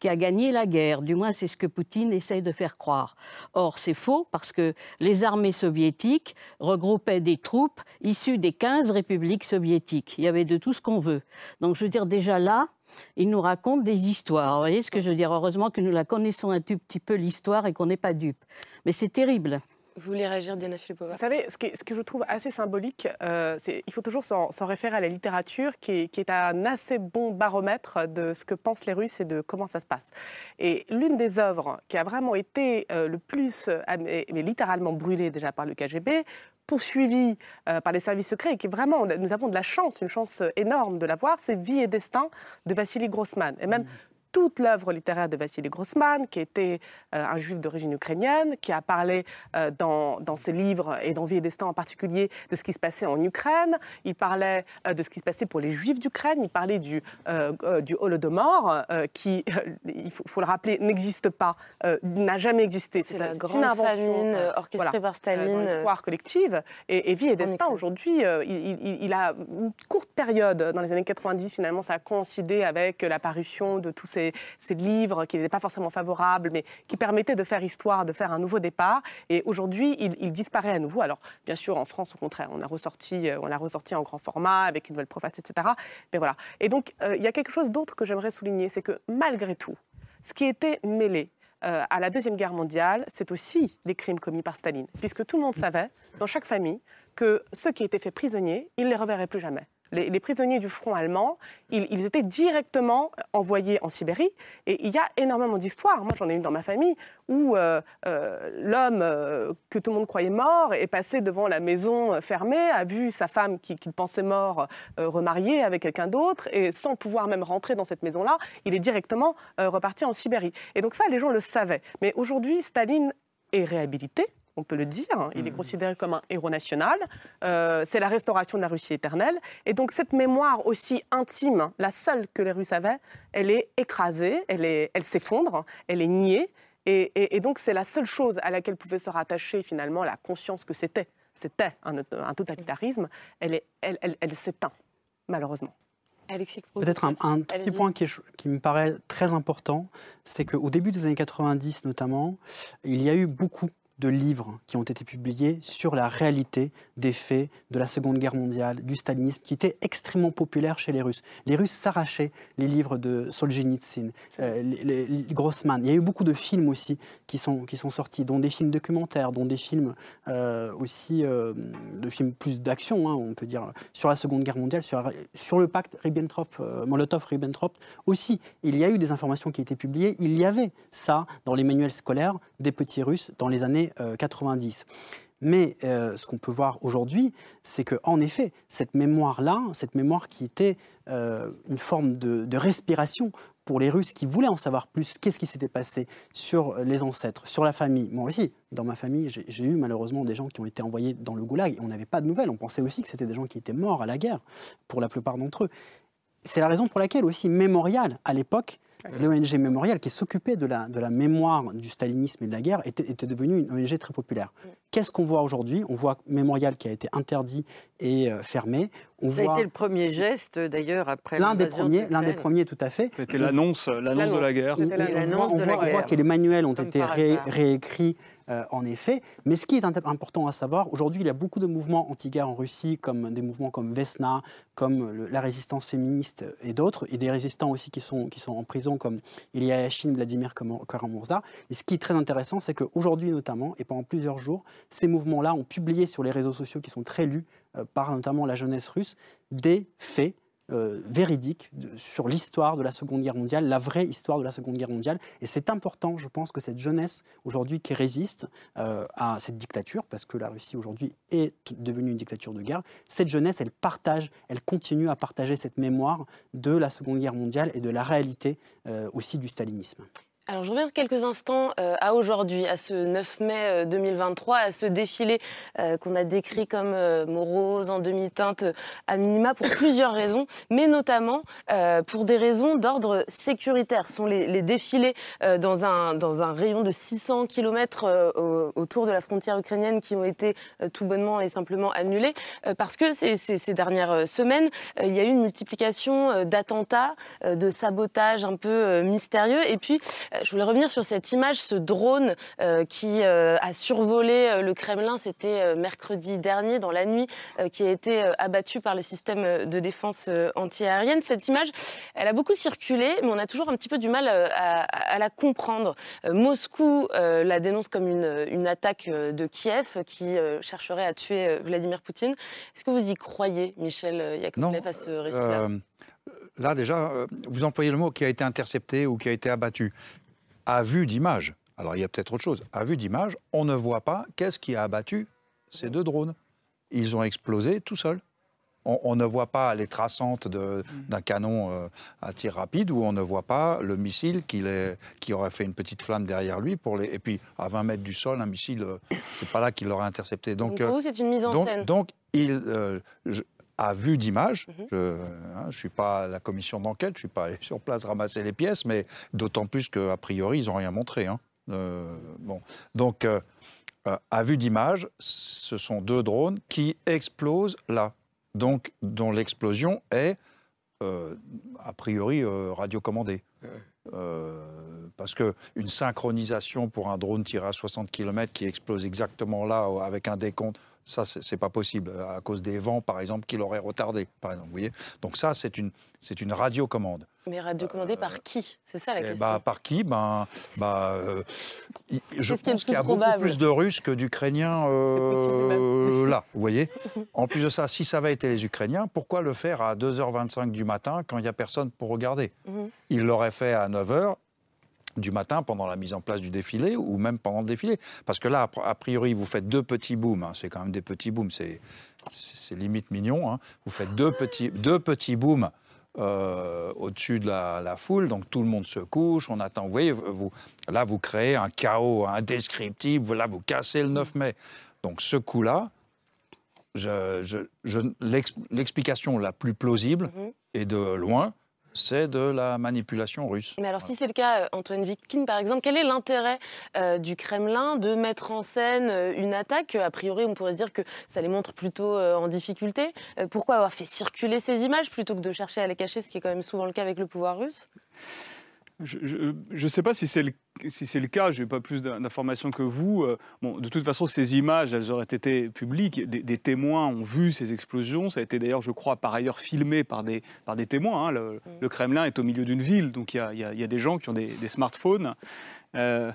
qui a gagné la guerre. Du moins, c'est ce que Poutine essaye de faire croire. Or, c'est faux parce que les armées soviétiques regroupaient des troupes issues des 15 républiques soviétiques. Il y avait de tout ce qu'on veut. Donc, je veux dire, déjà là, il nous raconte des histoires. Vous voyez ce que je veux dire? Heureusement que nous la connaissons un tout petit peu, l'histoire, et qu'on n'est pas dupe. Mais c'est terrible. Vous voulez réagir, Diana Filipova Vous savez, ce, ce, que je trouve assez symbolique, euh, c'est il faut toujours s'en référer à la littérature, qui est, qui est, un assez bon baromètre de ce que pensent les Russes et de comment ça se passe. Et l'une des œuvres qui a vraiment été euh, le plus, euh, mais littéralement brûlée déjà par le KGB, poursuivie par les services secrets et qui vraiment, nous avons de la chance, une chance énorme de la voir, c'est Vie et Destin de Vassili Grossman. Et même mmh toute l'œuvre littéraire de Vassili Grossman, qui était euh, un juif d'origine ukrainienne, qui a parlé euh, dans, dans, ses livres et dans Vie et Destin en particulier de ce qui se passait en Ukraine. Il parlait euh, de ce qui se passait pour les juifs d'Ukraine. Il parlait du, du Holodomor, qui, il faut, le rappeler, n'existe pas, n'a jamais existé. C'est la grande famine orchestrée par Staline. l'histoire collective. Et, Vie et Destin, aujourd'hui, il, il, a une courte période, dans les années 90, finalement, ça a coïncidé avec la parution de tous ces ces, livres qui n'étaient pas forcément favorables, mais qui permettaient de faire histoire, de faire un nouveau départ. Et aujourd'hui, il, disparaît à nouveau. Alors, bien sûr, en France, au contraire, on a ressorti, on l'a ressorti en grand format, avec une nouvelle préface, etc. Mais voilà. Et donc, il y a quelque chose d'autre que j'aimerais souligner, c'est que malgré tout, ce qui était mêlé euh, à la Deuxième Guerre mondiale, c'est aussi les crimes commis par Staline, puisque tout le monde savait, dans chaque famille, que ceux qui étaient faits prisonniers, ils ne les reverraient plus jamais les, prisonniers du front allemand, ils, étaient directement envoyés en Sibérie. Et il y a énormément d'histoires. Moi, j'en ai une dans ma famille où euh, euh, l'homme euh, que tout le monde croyait mort est passé devant la maison fermée, a vu sa femme qu'il pensait mort remariée avec quelqu'un d'autre, et sans pouvoir même rentrer dans cette maison-là, il est directement reparti en Sibérie. Et donc ça, les gens le savaient. Mais aujourd'hui, Staline est réhabilité on peut le dire. Hein. Il est mmh. considéré comme un héros national. Euh, c'est la restauration de la Russie éternelle. Et donc cette mémoire aussi intime, la seule que les Russes avaient, elle est écrasée, elle, est, elle s'effondre, elle est niée. Et, donc c'est la seule chose à laquelle pouvait se rattacher finalement la conscience que c'était. C'était un, totalitarisme. Elle, est, elle, elle, s'éteint, malheureusement. Peut-être un, un petit point qui, qui, me paraît très important, c'est qu'au début des années 90 notamment, il y a eu beaucoup de livres qui ont été publiés sur la réalité des faits de la Seconde Guerre mondiale, du stalinisme, qui était extrêmement populaire chez les Russes. Les Russes s'arrachaient les livres de Solzhenitsyn, euh, Grossman. Il y a eu beaucoup de films aussi qui sont, qui sont sortis, dont des films documentaires, dont des films euh, aussi, euh, de films plus d'action, hein, on peut dire, sur la Seconde Guerre mondiale, sur, sur le pacte Molotov-Ribbentrop aussi. Il y a eu des informations qui étaient publiées. Il y avait ça dans les manuels scolaires des petits Russes dans les années 90. Euh, Mais euh, ce qu'on peut voir aujourd'hui, c'est qu'en effet, cette mémoire-là, cette mémoire qui était euh, une forme de, respiration pour les Russes qui voulaient en savoir plus, qu'est-ce qui s'était passé sur les ancêtres, sur la famille. Moi aussi, dans ma famille, j'ai eu malheureusement des gens qui ont été envoyés dans le goulag et on n'avait pas de nouvelles. On pensait aussi que c'était des gens qui étaient morts à la guerre, pour la plupart d'entre eux. C'est la raison pour laquelle aussi Mémorial, à l'époque, L'ONG Mémorial, qui s'occupait de la, de la mémoire du stalinisme et de la guerre, était, était devenue une ONG très populaire. Mm. Qu'est-ce qu'on voit aujourd'hui? On voit Mémorial qui a été interdit et euh, fermé. On Ça a été le premier geste, d'ailleurs, après l'un des premiers, L'un des premiers, tout à fait. C'était l'annonce, l'annonce de la guerre. On, voit, que les manuels ont été réécrits euh, en effet. Mais ce qui est important à savoir, aujourd'hui, il y a beaucoup de mouvements anti-guerre en Russie, comme des mouvements comme Vesna, comme la résistance féministe et d'autres, et des résistants aussi qui sont, qui sont en prison, comme Ilya Yashin, Vladimir Karamurza. Et ce qui est très intéressant, c'est qu'aujourd'hui, notamment, et pendant plusieurs jours, ces mouvements-là ont publié sur les réseaux sociaux qui sont très lus euh, par notamment la jeunesse russe des faits euh, véridique sur l'histoire de la Seconde Guerre mondiale, la vraie histoire de la Seconde Guerre mondiale. Et c'est important, je pense, que cette jeunesse aujourd'hui qui résiste euh, à cette dictature, parce que la Russie aujourd'hui est devenue une dictature de guerre, cette jeunesse, elle partage, elle continue à partager cette mémoire de la Seconde Guerre mondiale et de la réalité euh, aussi du stalinisme. Alors je reviens quelques instants euh, à aujourd'hui, à ce 9 mai 2023, euh, à ce défilé euh, qu'on a décrit comme morose, en demi-teinte, à minima, pour plusieurs raisons, mais notamment pour des raisons d'ordre sécuritaire. Ce sont les, défilés dans, un, dans un rayon de 600 km autour de la frontière ukrainienne qui ont été tout bonnement et simplement annulés, parce que ces, ces, dernières semaines, il y a eu une multiplication d'attentats, de sabotages un peu mystérieux, et puis je voulais revenir sur cette image, ce drone euh, qui euh, a survolé euh, le Kremlin. C'était mercredi dernier, dans la nuit, qui a été abattu par le système de défense antiaérienne. Cette image, elle a beaucoup circulé, mais on a toujours un petit peu du mal à, la comprendre. Moscou la dénonce comme une, une attaque de Kiev qui chercherait à tuer Vladimir Poutine. Est-ce que vous y croyez, Michel Yakovlev, à ce récit-là Là, déjà, vous employez le mot qui a été intercepté ou qui a été abattu à vue d'image, alors il y a peut-être autre chose, à vue d'image, on ne voit pas qu'est-ce qui a abattu ces deux drones. Ils ont explosé tout seuls. On, ne voit pas les traçantes d'un canon euh, à tir rapide ou on ne voit pas le missile qui, qui, aurait fait une petite flamme derrière lui. Pour les, et puis, à 20 mètres du sol, un missile, euh, c'est pas là qu'il l'aurait intercepté. Donc, donc pour vous, c'est une mise en scène. Donc, il, euh, à vue d'image. Mhm. Je ne hein, suis pas à la commission d'enquête, je ne suis pas allé sur place ramasser les pièces, mais d'autant plus qu'a priori, ils n'ont rien montré. Hein. Euh, bon. Donc, euh, euh, à vue d'image, ce sont deux drones qui explosent là, donc dont l'explosion est a priori radiocommandée. Euh, parce qu'une synchronisation pour un drone tiré à 60 km qui explose exactement là avec un décompte, ça, c'est pas possible à cause des vents, par exemple, qui l'auraient retardé, par exemple. Vous voyez Donc ça, c'est une, c'est une radiocommande. Mais radiocommandée par Euh, qui? C'est ça la Eh question. bah, par qui? Ben, bah, euh, Je pense qu'il y a beaucoup plus de Russes que d'Ukrainiens euh, là, vous voyez En plus de ça, si ça avait été les Ukrainiens, pourquoi le faire à 2h25 du matin quand il n'y a personne pour regarder? Mhm. Il l'aurait fait à 9h du matin pendant la mise en place du défilé ou même pendant le défilé. Parce que là, a priori, vous faites deux petits booms, hein, c'est quand même des petits booms, c'est limite mignon. hein. Vous faites deux petits, deux petits booms euh, au-dessus de la, la foule, donc tout le monde se couche, on attend. Vous voyez, vous, là, vous créez un chaos indescriptible, là, vous cassez le 9 mai. Donc ce coup-là, je- je- je- l'ex- l'explication la plus plausible, Mhm. et de loin, c'est de la manipulation russe. Mais alors, si c'est le cas, euh, Antoine Vitkin, par exemple, quel est l'intérêt euh, du Kremlin de mettre en scène euh, une attaque? A priori, on pourrait se dire que ça les montre plutôt euh, en difficulté. Euh, pourquoi avoir fait circuler ces images plutôt que de chercher à les cacher, ce qui est quand même souvent le cas avec le pouvoir russe? Je ne sais pas si c'est le, si c'est le cas, je n'ai pas plus d'in- d'informations que vous. Euh, Bon, de toute façon, ces images, elles auraient été publiques. Des, des témoins ont vu ces explosions. Ça a été d'ailleurs, je crois, par ailleurs filmé par des, par des témoins. hein. Le, le Kremlin est au milieu d'une ville, donc il y y y a des gens qui ont des, des smartphones. Euh,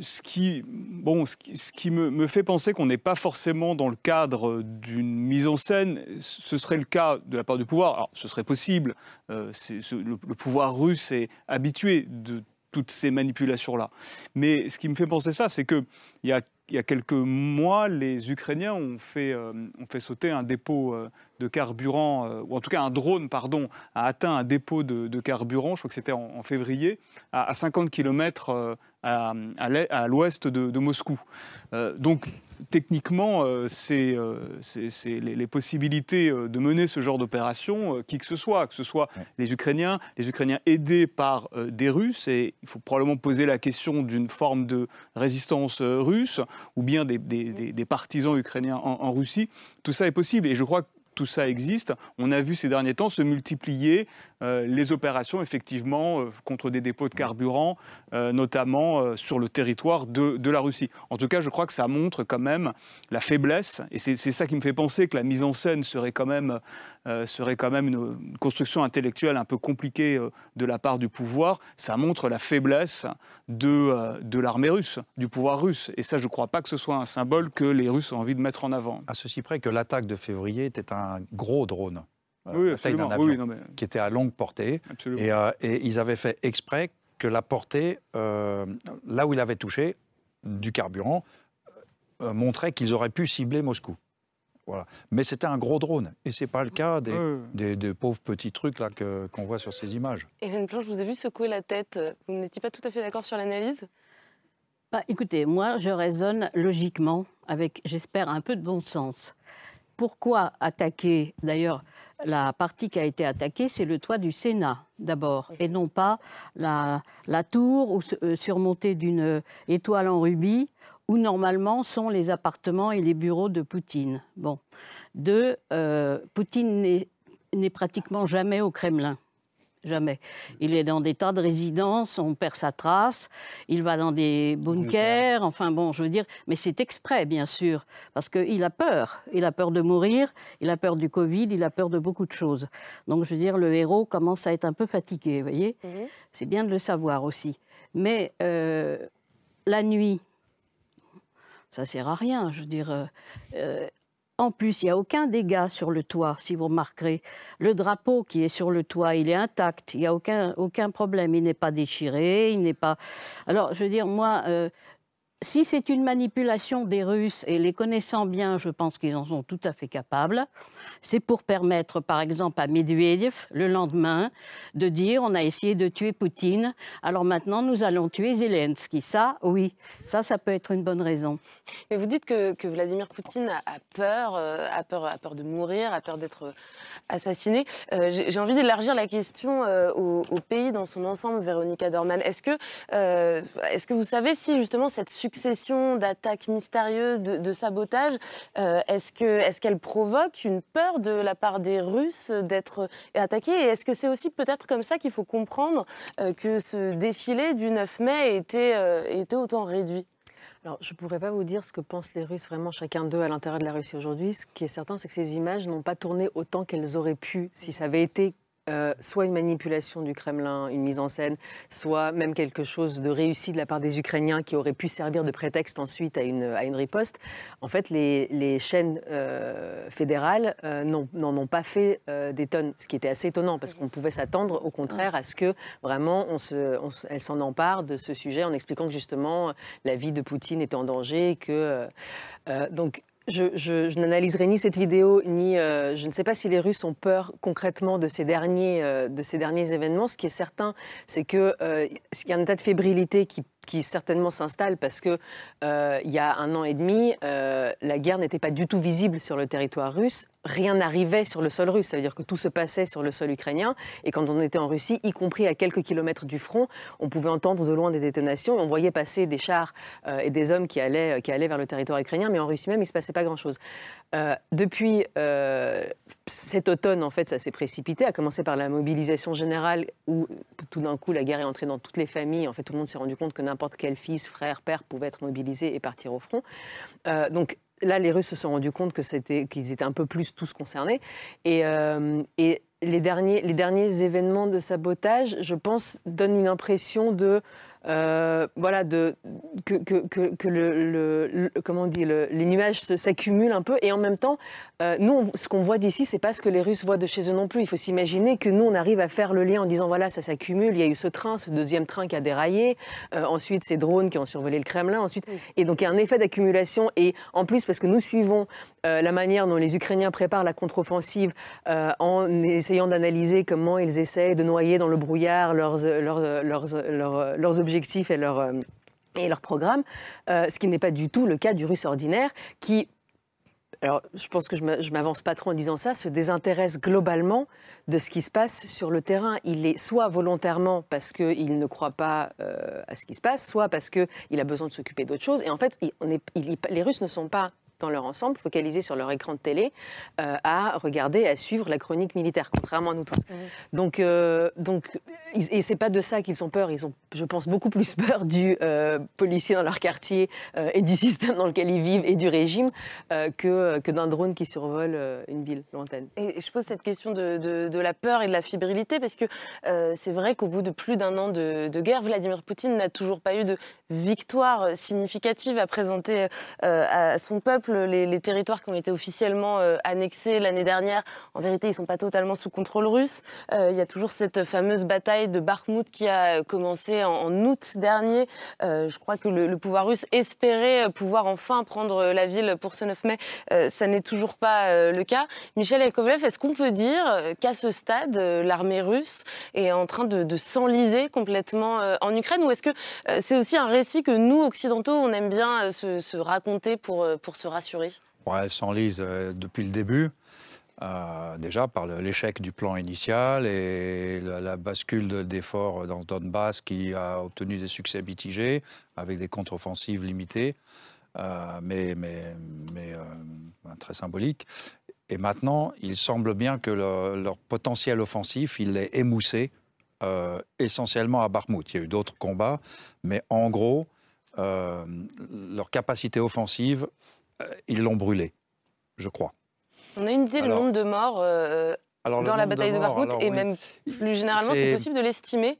ce qui, bon, ce qui, ce qui me, me fait penser qu'on n'est pas forcément dans le cadre d'une mise en scène, ce serait le cas de la part du pouvoir. Alors, ce serait possible. Euh, c'est- ce- le, le pouvoir russe est habitué de toutes ces manipulations-là. Mais ce qui me fait penser ça, c'est qu'il y a, y a quelques mois, les Ukrainiens ont fait, euh, ont fait sauter un dépôt euh, de carburant, euh, ou en tout cas un drone, pardon, a atteint un dépôt de, de carburant, je crois que c'était en, en février, à, à 50 km à, l'ouest de, de Moscou. Euh, donc, techniquement, euh, c'est euh, c'est- les, les possibilités de mener ce genre d'opération, qui que ce soit, que ce soit les Ukrainiens, les Ukrainiens aidés par des Russes, et il faut probablement poser la question d'une forme de résistance russe, ou bien des, des- des- des partisans ukrainiens en, en Russie. Tout ça est possible, et je crois que tout ça existe. On a vu ces derniers temps se multiplier euh, les opérations, effectivement, euh, contre des dépôts de carburant, euh, notamment sur le territoire de, la Russie. En tout cas, je crois que ça montre quand même la faiblesse, et c'est ça qui me fait penser que la mise en scène serait quand même, serait quand même une, une construction intellectuelle un peu compliquée de la part du pouvoir. Ça montre la faiblesse de, de l'armée russe, du pouvoir russe. Et ça, je ne crois pas que ce soit un symbole que les Russes ont envie de mettre en avant. À ceci près que l'attaque de février était un gros drone. Euh, Oui, la taille d'un avion, Oui, non, mais- qui était à longue portée. Et, euh, et ils avaient fait exprès que la portée, euh, là où il avait touché, du carburant, euh, montrait qu'ils auraient pu cibler Moscou. Voilà. Mais c'était un gros drone. Et ce n'est pas le cas des, des- des pauvres petits trucs là que- qu'on voit sur ces images. Hélène Planche, je vous ai vu secouer la tête. Vous n'étiez pas tout à fait d'accord sur l'analyse? Bah, écoutez, moi, je raisonne logiquement, avec, j'espère, un peu de bon sens. Pourquoi attaquer D'ailleurs, la partie qui a été attaquée, c'est le toit du Sénat, d'abord, et non pas la, tour ou, euh, surmontée d'une euh, étoile en rubis, où normalement sont les appartements et les bureaux de Poutine. Bon. Deux, euh, Poutine n'est pratiquement jamais au Kremlin. Jamais. Il est dans des tas de résidences, on perd sa trace, il va dans des bunkers, enfin bon, je veux dire, mais c'est exprès, bien sûr, parce qu'il a peur. Il a peur de mourir, il a peur du Covid, il a peur de beaucoup de choses. Donc, je veux dire, le héros commence à être un peu fatigué, vous voyez C'est bien de le savoir aussi. Mais euh, la nuit, ça sert à rien, je veux dire. euh, euh, en plus, il n'y a aucun dégât sur le toit, si vous remarquerez. Le drapeau qui est sur le toit, il est intact. Il n'y a aucun, aucun problème. Il n'est pas déchiré, il n'est pas... Alors, je veux dire, moi, euh, si c'est une manipulation des Russes, et les connaissant bien, je pense qu'ils en sont tout à fait capables, c'est pour permettre, par exemple, à Medvedev, le lendemain, de dire on a essayé de tuer Poutine, alors maintenant nous allons tuer Zelensky. Ça, oui, ça, ça peut être une bonne raison. Mais vous dites que, Vladimir Poutine a, peur, euh, a peur, a peur de mourir, a peur d'être assassiné. Euh, J'ai envie d'élargir la question euh, au, pays dans son ensemble, Véronica Dorman. Est-ce que, est-ce que vous savez si justement cette succession d'attaques mystérieuses, de, de sabotage, euh, est-ce que est-ce qu'elle provoque une peur de la part des Russes d'être attaqués Et est-ce que c'est aussi peut-être comme ça qu'il faut comprendre euh, que ce défilé du 9 mai était, euh, était autant réduit? Alors, je ne pourrais pas vous dire ce que pensent les Russes, vraiment chacun d'eux à l'intérieur de la Russie aujourd'hui. Ce qui est certain, c'est que ces images n'ont pas tourné autant qu'elles auraient pu si ça avait été euh, soit une manipulation du Kremlin, une mise en scène, soit même quelque chose de réussi de la part des Ukrainiens qui aurait pu servir de prétexte ensuite à une, à une riposte. En fait, les, chaînes euh, fédérales euh, n'en ont pas fait des tonnes, ce qui était assez étonnant parce qu'on pouvait s'attendre au contraire à ce que vraiment on se, elle s'en empare de ce sujet en expliquant que justement la vie de Poutine était en danger, que donc je, n'analyserai ni cette vidéo, ni euh, je ne sais pas si les Russes ont peur concrètement de ces derniers, euh, de ces derniers événements. Ce qui est certain, c'est qu'il euh, y a un état de fébrilité qui qui certainement s'installe parce que euh, il y a un an et demi, euh, la guerre n'était pas du tout visible sur le territoire russe. Rien n'arrivait sur le sol russe, ça veut dire que tout se passait sur le sol ukrainien. Et quand on était en Russie, y compris à quelques kilomètres du front, on pouvait entendre de loin des détonations et on voyait passer des chars euh, et des hommes qui allaient, qui allaient vers le territoire ukrainien. Mais en Russie même, il ne se passait pas grand-chose. Depuis cet automne, en fait, ça s'est précipité, à commencer par la mobilisation générale où tout d'un coup la guerre est entrée dans toutes les familles. En fait, tout le monde s'est rendu compte que n'importe quel fils, frère, père pouvait être mobilisé et partir au front. Euh, donc là, les Russes se sont rendus compte que c'était, qu'ils étaient un peu plus tous concernés. Et, euh, et les, derniers, les derniers événements de sabotage, je pense, donnent une impression de euh, voilà, de, que, que, que, le, comment on dit, les nuages s'accumulent un peu. Et en même temps, euh, nous, ce qu'on voit d'ici, c'est pas ce que les Russes voient de chez eux non plus. Il faut s'imaginer que nous, on arrive à faire le lien en disant voilà, ça s'accumule. Il y a eu ce train, ce deuxième train qui a déraillé. Euh, ensuite, ces drones qui ont survolé le Kremlin. Ensuite, et donc il y a un effet d'accumulation. Et en plus, parce que nous suivons la manière dont les Ukrainiens préparent la contre-offensive en essayant d'analyser comment ils essaient de noyer dans le brouillard leurs, leurs, leurs, leurs objectifs objectifs et leur, euh, et leur programme, euh, ce qui n'est pas du tout le cas du russe ordinaire qui, alors je pense que je m'avance pas trop en disant ça, se désintéresse globalement de ce qui se passe sur le terrain. Il est soit volontairement parce qu'il ne croit pas euh, à ce qui se passe, soit parce qu'il a besoin de s'occuper d'autre chose. Et en fait, les Russes ne sont pas dans leur ensemble, focalisés sur leur écran de télé, euh, à regarder, à suivre la chronique militaire, contrairement à nous tous. Donc, euh, donc, et c'est pas de ça qu'ils ont peur. Ils ont, je pense, beaucoup plus peur du euh, policier dans leur quartier et du système dans lequel ils vivent et du régime que, que d'un drone qui survole une ville lointaine. Et je pose cette question de, de, la peur et de la fébrilité parce que c'est vrai qu'au bout de plus d'un an de, de, guerre, Vladimir Poutine n'a toujours pas eu de victoire significative à présenter à son peuple les, territoires qui ont été officiellement euh, annexés l'année dernière, en vérité, ils ne sont pas totalement sous contrôle russe. Euh, il y a toujours cette fameuse bataille de Bakhmut qui a commencé en, août dernier. Euh, je crois que le, pouvoir russe espérait pouvoir enfin prendre la ville pour ce 9 mai. ça n'est toujours pas le cas. Michel Yakovlev, est-ce qu'on peut dire qu'à ce stade, l'armée russe est en train de, s'enliser complètement en Ukraine Ou est-ce que c'est aussi un récit que nous, occidentaux, on aime bien se, se raconter pour, pour se rassurer rassurer Elle s'enlise euh, depuis le début. Euh, déjà par l'échec du plan initial et la, bascule d'efforts dans Donbass qui a obtenu des succès mitigés avec des contre-offensives limitées, euh, mais, mais, mais très symboliques. Et maintenant, il semble bien que leur potentiel offensif, il est émoussé essentiellement à Bakhmut. Il y a eu d'autres combats, mais en gros, leur capacité offensive euh, ils l'ont brûlé, je crois. On a une idée du nombre de morts euh, dans la bataille de, Bakhmut et même plus généralement, c'est possible de l'estimer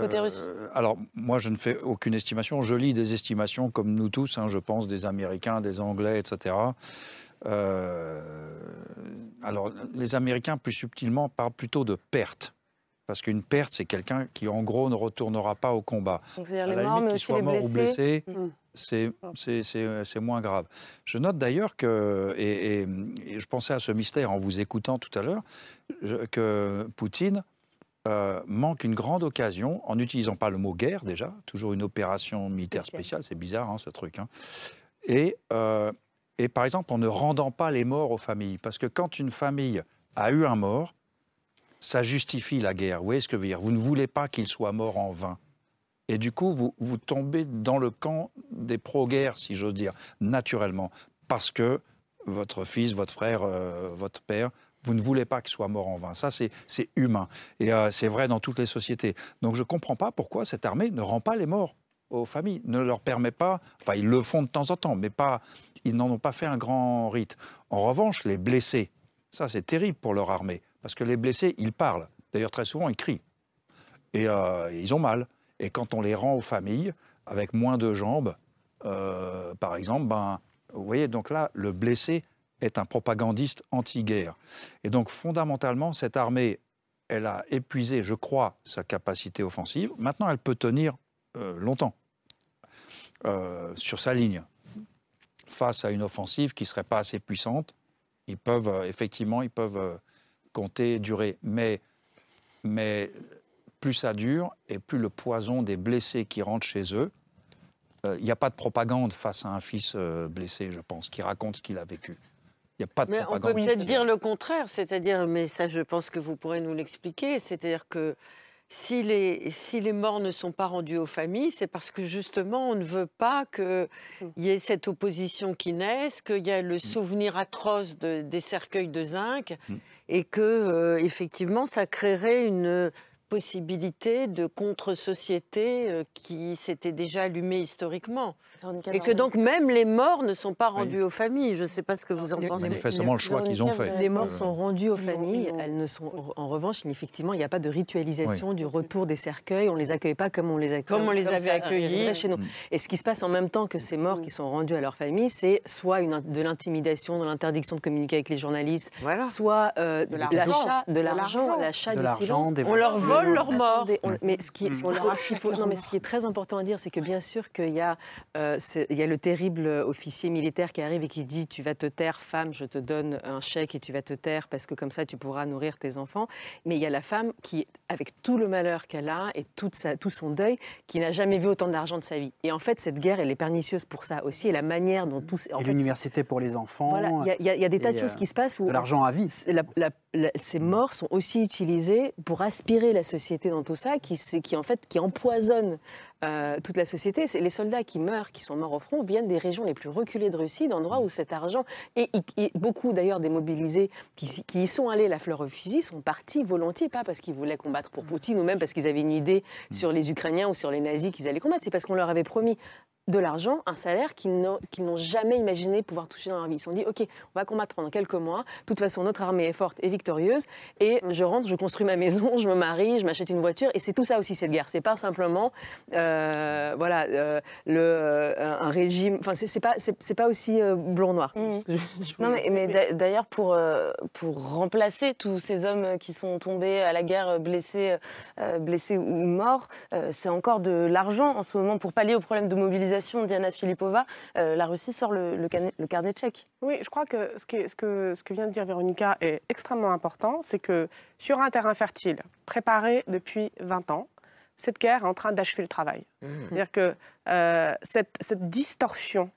côté russe? euh, Alors, moi, je ne fais aucune estimation. Je lis des estimations, comme nous tous, hein, je pense, des Américains, des Anglais, etc. alors, les Américains, plus subtilement, parlent plutôt de pertes. Parce qu'une perte, c'est quelqu'un qui, en gros, ne retournera pas au combat. Donc, c'est-à-dire les morts, mais aussi les blessés. Ou blessé, mm c'est moins grave. Je note d'ailleurs que, et, je pensais à ce mystère en vous écoutant tout à l'heure, que Poutine euh, manque une grande occasion, en n'utilisant pas le mot guerre déjà, toujours une opération militaire spéciale, c'est bizarre hein, ce truc, hein. et, euh, et par exemple en ne rendant pas les morts aux familles. Parce que quand une famille a eu un mort, ça justifie la guerre. Vous voyez ce que je veux dire? Vous ne voulez pas qu'il soit mort en vain. Et du coup, vous, vous tombez dans le camp des pro-guerres, si j'ose dire, naturellement. Parce que votre fils, votre frère, euh, votre père, vous ne voulez pas qu'il soit mort en vain. Ça, c'est c'est humain. Et euh, c'est vrai dans toutes les sociétés. Donc je ne comprends pas pourquoi cette armée ne rend pas les morts aux familles, ne leur permet pas, enfin ils le font de temps en temps, mais pas, ils n'en ont pas fait un grand rite. En revanche, les blessés, ça c'est terrible pour leur armée, parce que les blessés, ils parlent. D'ailleurs, très souvent, ils crient. Et euh, ils ont mal. Et quand on les rend aux familles, avec moins de jambes, euh, par exemple, ben, vous voyez, donc là, le blessé est un propagandiste anti-guerre. Et donc, fondamentalement, cette armée, elle a épuisé, je crois, sa capacité offensive. Maintenant, elle peut tenir euh, longtemps sur sa ligne. Face à une offensive qui ne serait pas assez puissante, ils peuvent, effectivement, ils peuvent compter, durer. Mais, mais plus ça dure et plus le poison des blessés qui rentrent chez eux, euh, il n'y a pas de propagande face à un fils euh, blessé, je pense, qui raconte ce qu'il a vécu. Il n'y a pas de Mais on peut propagande. peut-être dire le contraire, c'est-à-dire, mais ça je pense que vous pourrez nous l'expliquer, c'est-à-dire que si les, si les morts ne sont pas rendus aux familles, c'est parce que justement on ne veut pas qu'il y ait cette opposition qui naisse, qu'il y ait le souvenir atroce de- des cercueils de zinc et que euh, effectivement ça créerait une possibilité de contre-société euh, qui s'était déjà allumée historiquement. Et que donc même les morts ne sont pas rendus aux familles. Je ne sais pas ce que vous en pensez. Manifestement, le choix qu'ils ont fait. Les morts Euh, sont rendus aux familles. Elles ne sont, en revanche, effectivement, il n'y a pas de ritualisation Oui. du retour des cercueils. On les accueille pas comme on les accueille. Comme on les avait accueillis. arriverait chez nous. Et ce qui se passe en même temps que ces morts qui sont rendus à leur famille, c'est soit une, de l'intimidation, de l'interdiction de communiquer avec les journalistes, soit euh, de l'argent. l'achat, de l'argent, l'achat du silence. des On leur vole leurs morts. Attendez, on- mais ce qui, ce qu'il On leur ce qu'il faut- non, mais ce qui est très important à dire, c'est que bien sûr qu'il y a, euh, y a le terrible officier militaire qui arrive et qui dit tu vas te taire, femme, je te donne un chèque et tu vas te taire parce que comme ça tu pourras nourrir tes enfants. Mais il y a la femme qui, avec tout le malheur qu'elle a et toute sa- tout son deuil, qui n'a jamais vu autant d'argent de sa vie. Et en fait, cette guerre, elle est pernicieuse pour ça aussi et la manière dont tout. en Et l'université pour les enfants. voilà, il y a- y, y des tas de choses euh, qui se passent où de l'argent à vie. c'est la- la- la- ces morts sont aussi utilisés pour aspirer la société dans tout ça, qui, qui en fait qui empoisonne euh, toute la société. Les soldats qui meurent, qui sont morts au front, viennent des régions les plus reculées de Russie, d'endroits où cet argent et, beaucoup d'ailleurs des mobilisés qui, qui y sont allés la fleur au fusil sont partis volontiers, pas parce qu'ils voulaient combattre pour Poutine ou même parce qu'ils avaient une idée sur les Ukrainiens ou sur les nazis qu'ils allaient combattre. C'est parce qu'on leur avait promis de l'argent, un salaire qu'ils n'ont jamais imaginé pouvoir toucher dans leur vie. Ils se sont dit, OK, on va combattre pendant quelques mois. De toute façon, notre armée est forte et victorieuse. Et je rentre, je construis ma maison, je me marie, je m'achète une voiture. Et c'est tout ça aussi, cette guerre. C'est pas simplement, euh, voilà, euh, le, euh, un régime. Enfin, c'est pas, pas aussi blanc-noir. Non, mais, mais d'a- d'ailleurs, pour, pour remplacer tous ces hommes qui sont tombés à la guerre blessés, blessés ou morts, c'est encore de l'argent en ce moment pour pallier au problème de mobilisation. Diana Filipova, euh, la Russie sort le, le, carnet, le carnet de chèques. Oui, je crois que ce, qui est- ce que ce que vient de dire Véronica est extrêmement important. C'est que sur un terrain fertile, préparé depuis 20 ans, cette guerre est en train d'achever le travail. C'est-à-dire que euh, cette, cette distorsion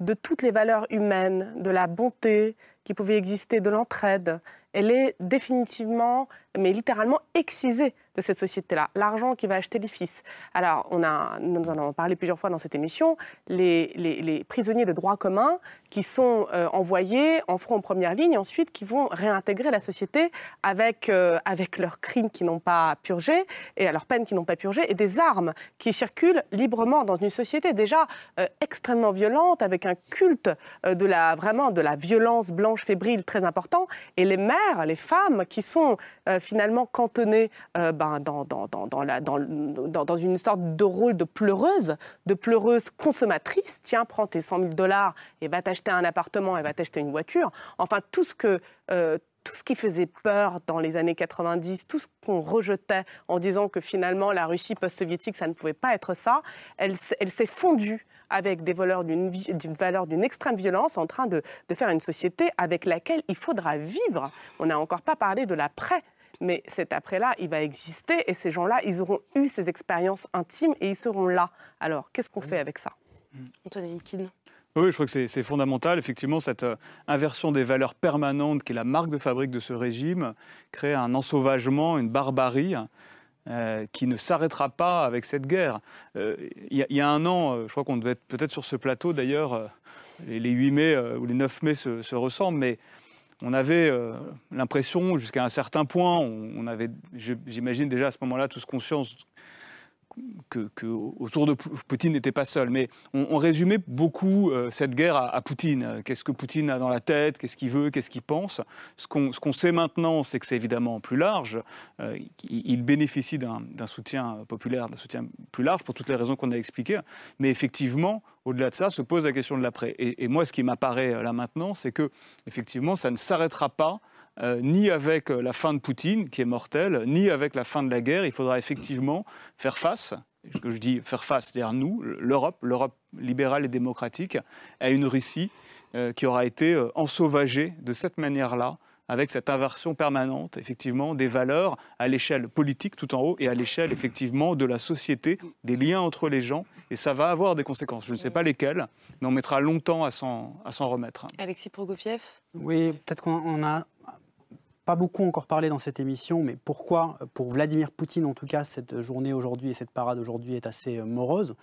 de toutes les valeurs humaines, de la bonté qui pouvait exister, de l'entraide, elle est définitivement, mais littéralement excisée de cette société-là. L'argent qui va acheter les fils. Alors, on a, nous en avons parlé plusieurs fois dans cette émission, les, prisonniers de droit commun qui sont euh, envoyés en front en première ligne, ensuite qui vont réintégrer la société avec, euh, avec leurs crimes qui n'ont pas purgés et leurs peines qui n'ont pas purgées et des armes qui circulent librement dans une société déjà euh, extrêmement violente avec un culte de la vraiment de la violence blanche fébrile très important et les mères, les femmes qui sont euh, finalement cantonnées euh, ben, dans, dans, dans, la, dans, une sorte de rôle de pleureuse, de pleureuse consommatrice. Tiens, prends tes 100 000 dollars et va t'acheter un appartement et va t'acheter une voiture. Enfin, tout ce que... euh, tout ce qui faisait peur dans les années 90, tout ce qu'on rejetait en disant que finalement la Russie post-soviétique, ça ne pouvait pas être ça, elle, elle s'est fondue avec des valeurs d'une vi- d'une valeur d'une extrême violence en train de, de faire une société avec laquelle il faudra vivre. On n'a encore pas parlé de l'après. Mais cet après-là, il va exister et ces gens-là, ils auront eu ces expériences intimes et ils seront là. Alors, qu'est-ce qu'on fait avec ça? Antoine Liquide. Oui, je crois que c'est- c'est fondamental. Effectivement, cette euh, inversion des valeurs permanentes qui est la marque de fabrique de ce régime crée un ensauvagement, une barbarie euh, qui ne s'arrêtera pas avec cette guerre. Euh, il y, a un an, je crois qu'on devait être peut-être sur ce plateau d'ailleurs, les, 8 mai ou les 9 mai se, ressemblent, mais on avait l'impression, jusqu'à un certain point, on, avait, j'imagine déjà à ce moment-là, tous conscience que, autour de Poutine n'était pas seul. Mais on, résumait beaucoup euh, cette guerre à, Poutine. Qu'est-ce que Poutine a dans la tête? Qu'est-ce qu'il veut? Qu'est-ce qu'il pense? Ce qu'on sait maintenant, c'est que c'est évidemment plus large. Euh, il, bénéficie d'un soutien populaire, d'un soutien plus large pour toutes les raisons qu'on a expliquées. Mais effectivement, au-delà de ça, se pose la question de l'après. Et, et, moi, ce qui m'apparaît euh, là maintenant, c'est que effectivement, ça ne s'arrêtera pas euh, ni avec euh, la fin de Poutine, qui est mortelle, ni avec la fin de la guerre. Il faudra effectivement faire face, ce que je dis faire face, c'est-à-dire nous, l'Europe, l'Europe libérale et démocratique, à une Russie euh, qui aura été ensauvagée de cette manière-là, avec cette inversion permanente, effectivement, des valeurs à l'échelle politique tout en haut et à l'échelle, effectivement, de la société, des liens entre les gens. Et ça va avoir des conséquences. Je ne sais pas lesquelles, mais on mettra longtemps à s'en remettre. Alexis Prokopiev? Oui, peut-être qu'on a pas beaucoup encore parlé dans cette émission, mais pourquoi, pour Vladimir Poutine en tout cas, cette journée aujourd'hui et cette parade aujourd'hui est assez euh, morose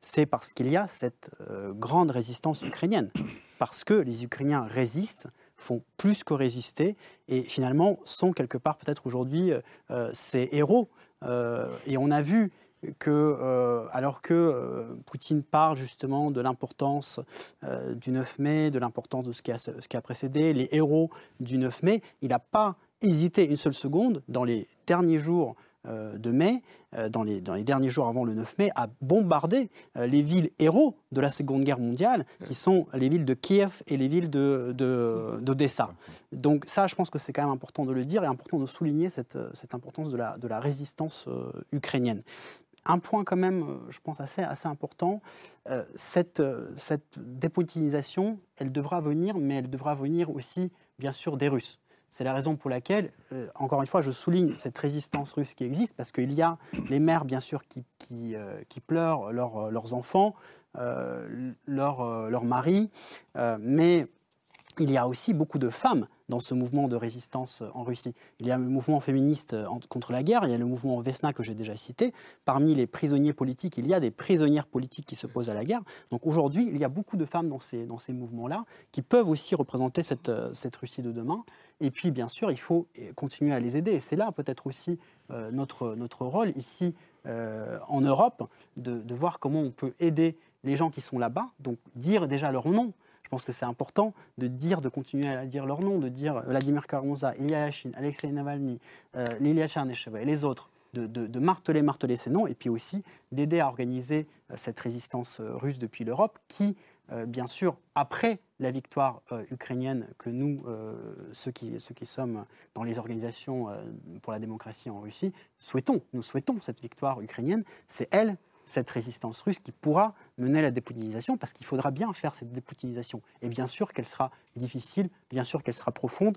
C'est parce qu'il y a cette euh, grande résistance ukrainienne. Parce que les Ukrainiens résistent, font plus que résister, et finalement sont quelque part peut-être aujourd'hui euh, ces héros. et on a vu que, alors que Poutine parle justement de l'importance du 9 mai, de l'importance de ce qui, a, ce qui a précédé, les héros du 9 mai, il n'a pas hésité une seule seconde dans les derniers jours de mai, dans, les, dans, les, derniers jours avant le 9 mai, à bombarder les villes héros de la Seconde Guerre mondiale, qui sont les villes de Kiev et les villes d'Odessa. De, Donc ça, je pense que c'est quand même important de le dire et important de souligner cette, cette importance de la, de la résistance ukrainienne un point quand même, euh, je pense, assez, important, euh, cette, euh, cette dépoutinisation, elle devra venir, mais elle devra venir aussi, bien sûr, des Russes. C'est la raison pour laquelle, encore une fois, je souligne cette résistance russe qui existe, parce qu'il y a les mères, bien sûr, qui, pleurent leurs enfants, leurs leur maris, mais il y a aussi beaucoup de femmes dans ce mouvement de résistance en Russie. Il y a le mouvement féministe euh, contre la guerre, il y a le mouvement Vesna que j'ai déjà cité. Parmi les prisonniers politiques, il y a des prisonnières politiques qui se posent à la guerre. Donc aujourd'hui, il y a beaucoup de femmes dans ces, dans ces mouvements-là qui peuvent aussi représenter cette, euh, cette Russie de demain. Et puis, bien sûr, il faut continuer à les aider. Et c'est là peut-être aussi euh, notre, notre rôle ici en Europe, de, de voir comment on peut aider les gens qui sont là-bas, donc dire déjà leur nom, je pense que c'est important de dire, de continuer à dire leur nom, de dire Vladimir Karamza, Ilya Yashin, Alexei Navalny, euh, Lilia et les autres, de, marteler, marteler ces noms, et puis aussi d'aider à organiser euh, cette résistance euh, russe depuis l'Europe, qui, bien sûr, après la victoire ukrainienne, que nous, ceux, qui, ceux qui sommes dans les organisations pour la démocratie en Russie, souhaitons, nous souhaitons cette victoire ukrainienne, c'est elle cette résistance russe qui pourra mener à la dépoutinisation, parce qu'il faudra bien faire cette dépoutinisation. Et bien sûr qu'elle sera difficile, bien sûr qu'elle sera profonde,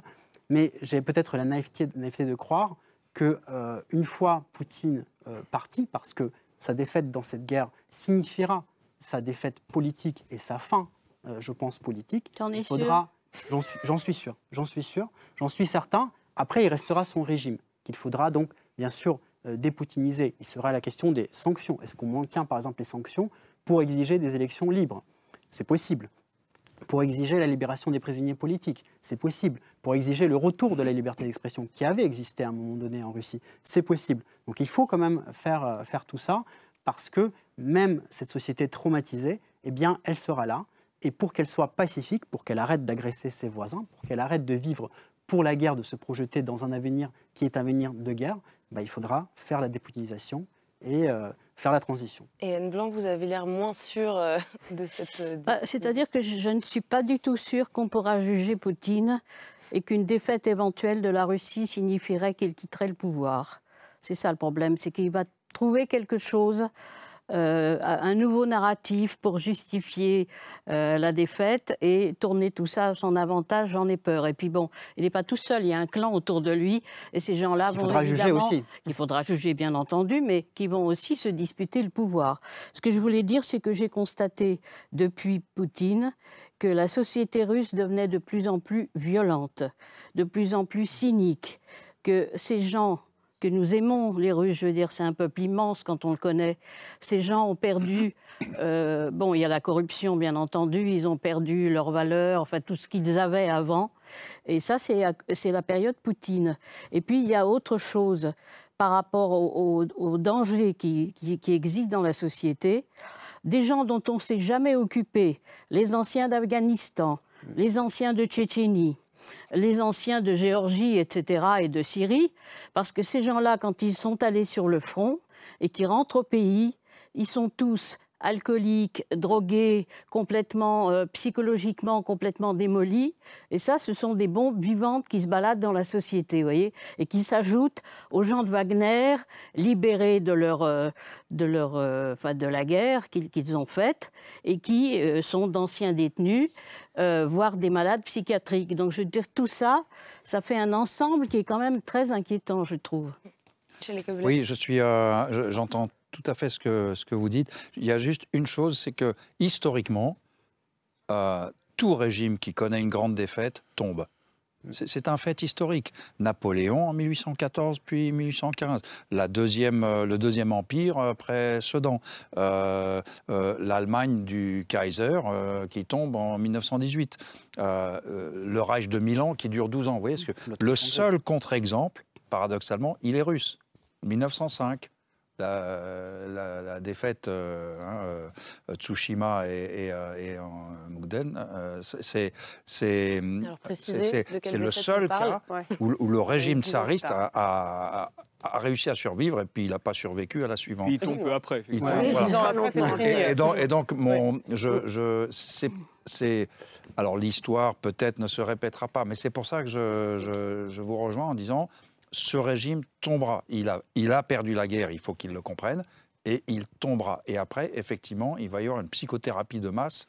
mais j'ai peut-être la naïveté, de croire que euh, une fois Poutine euh, parti, parce que sa défaite dans cette guerre signifiera sa défaite politique et sa fin, euh, je pense, politique, il faudra. J'en suis, suis sûr, j'en suis sûr, j'en suis certain. Après, il restera son régime, qu'il faudra donc, bien sûr, euh, dépoutiniser. Il sera la question des sanctions. Est-ce qu'on maintient par exemple les sanctions pour exiger des élections libres? C'est possible. Pour exiger la libération des prisonniers politiques, c'est possible. Pour exiger le retour de la liberté d'expression qui avait existé à un moment donné en Russie, c'est possible. Donc il faut quand même faire, euh, faire tout ça parce que même cette société traumatisée, eh bien, elle sera là. Et pour qu'elle soit pacifique, pour qu'elle arrête d'agresser ses voisins, pour qu'elle arrête de vivre pour la guerre, de se projeter dans un avenir qui est un avenir de guerre, bah, il faudra faire la dépoutinisation et euh, faire la transition. Et Anne Blanc, vous avez l'air moins sûre euh, de cette... Euh, bah, c'est-à-dire que je ne suis pas du tout sûre qu'on pourra juger Poutine et qu'une défaite éventuelle de la Russie signifierait qu'il quitterait le pouvoir. C'est ça le problème, c'est qu'il va trouver quelque chose euh, un nouveau narratif pour justifier euh, la défaite et tourner tout ça à son avantage, j'en ai peur. Et puis bon, il n'est pas tout seul, il y a un clan autour de lui et ces gens-là vont faudra juger aussi. Il faudra juger bien entendu, mais qui vont aussi se disputer le pouvoir. Ce que je voulais dire, c'est que j'ai constaté depuis Poutine que la société russe devenait de plus en plus violente, de plus en plus cynique, que ces gens que nous aimons les Russes. Je veux dire, c'est un peuple immense quand on le connaît. Ces gens ont perdu. euh, bon, il y a la corruption, bien entendu. Ils ont perdu leurs valeurs, enfin tout ce qu'ils avaient avant. Et ça, c'est la période Poutine. Et puis, il y a autre chose par rapport au, au- au danger qui, qui, qui existe dans la société. Des gens dont on ne s'est jamais occupé, les anciens d'Afghanistan, les anciens de Tchétchénie, les anciens de Géorgie, etc., et de Syrie, parce que ces gens-là, quand ils sont allés sur le front et qu'ils rentrent au pays, ils sont tous alcooliques, drogués, complètement, euh, psychologiquement complètement démolis. Et ça, ce sont des bombes vivantes qui se baladent dans la société, vous voyez, et qui s'ajoutent aux gens de Wagner, libérés de leur, euh, de leur, euh, enfin, de la guerre qu'ils qu'ils ont faite, et qui euh, sont d'anciens détenus, euh, voire des malades psychiatriques. Donc, je veux dire, tout ça, ça fait un ensemble qui est quand même très inquiétant, je trouve. Oui, je suis, euh, je- j'entends tout à fait ce que, ce que vous dites. Il y a juste une chose, c'est que historiquement, euh, tout régime qui connaît une grande défaite tombe. C'est un fait historique. Napoléon en 1814 puis 1815. La deuxième, euh, le deuxième empire après Sedan. Euh, euh, L'Allemagne du Kaiser qui tombe en 1918. Euh, euh, le Reich de Milan qui dure 12 ans. Vous voyez, parce que le seul contre-exemple, paradoxalement, il est russe. 1905. La, la- la défaite euh, hein, euh, Tsushima et, et, euh, et en Mukden, euh, c'est- le seul cas Ouais. où, où le régime tsariste a, a- a réussi à survivre et puis il n'a pas survécu à la suivante. Puis il tombe peu après. Il tombe, voilà. fini. Et, et donc, et donc, mon, je, je, c'est, c'est- alors l'histoire peut-être ne se répétera pas, mais c'est pour ça que je, je, je vous rejoins en disant, ce régime tombera. Il a, perdu la guerre, il faut qu'il le comprenne. Et il tombera. Et après, effectivement, il va y avoir une psychothérapie de masse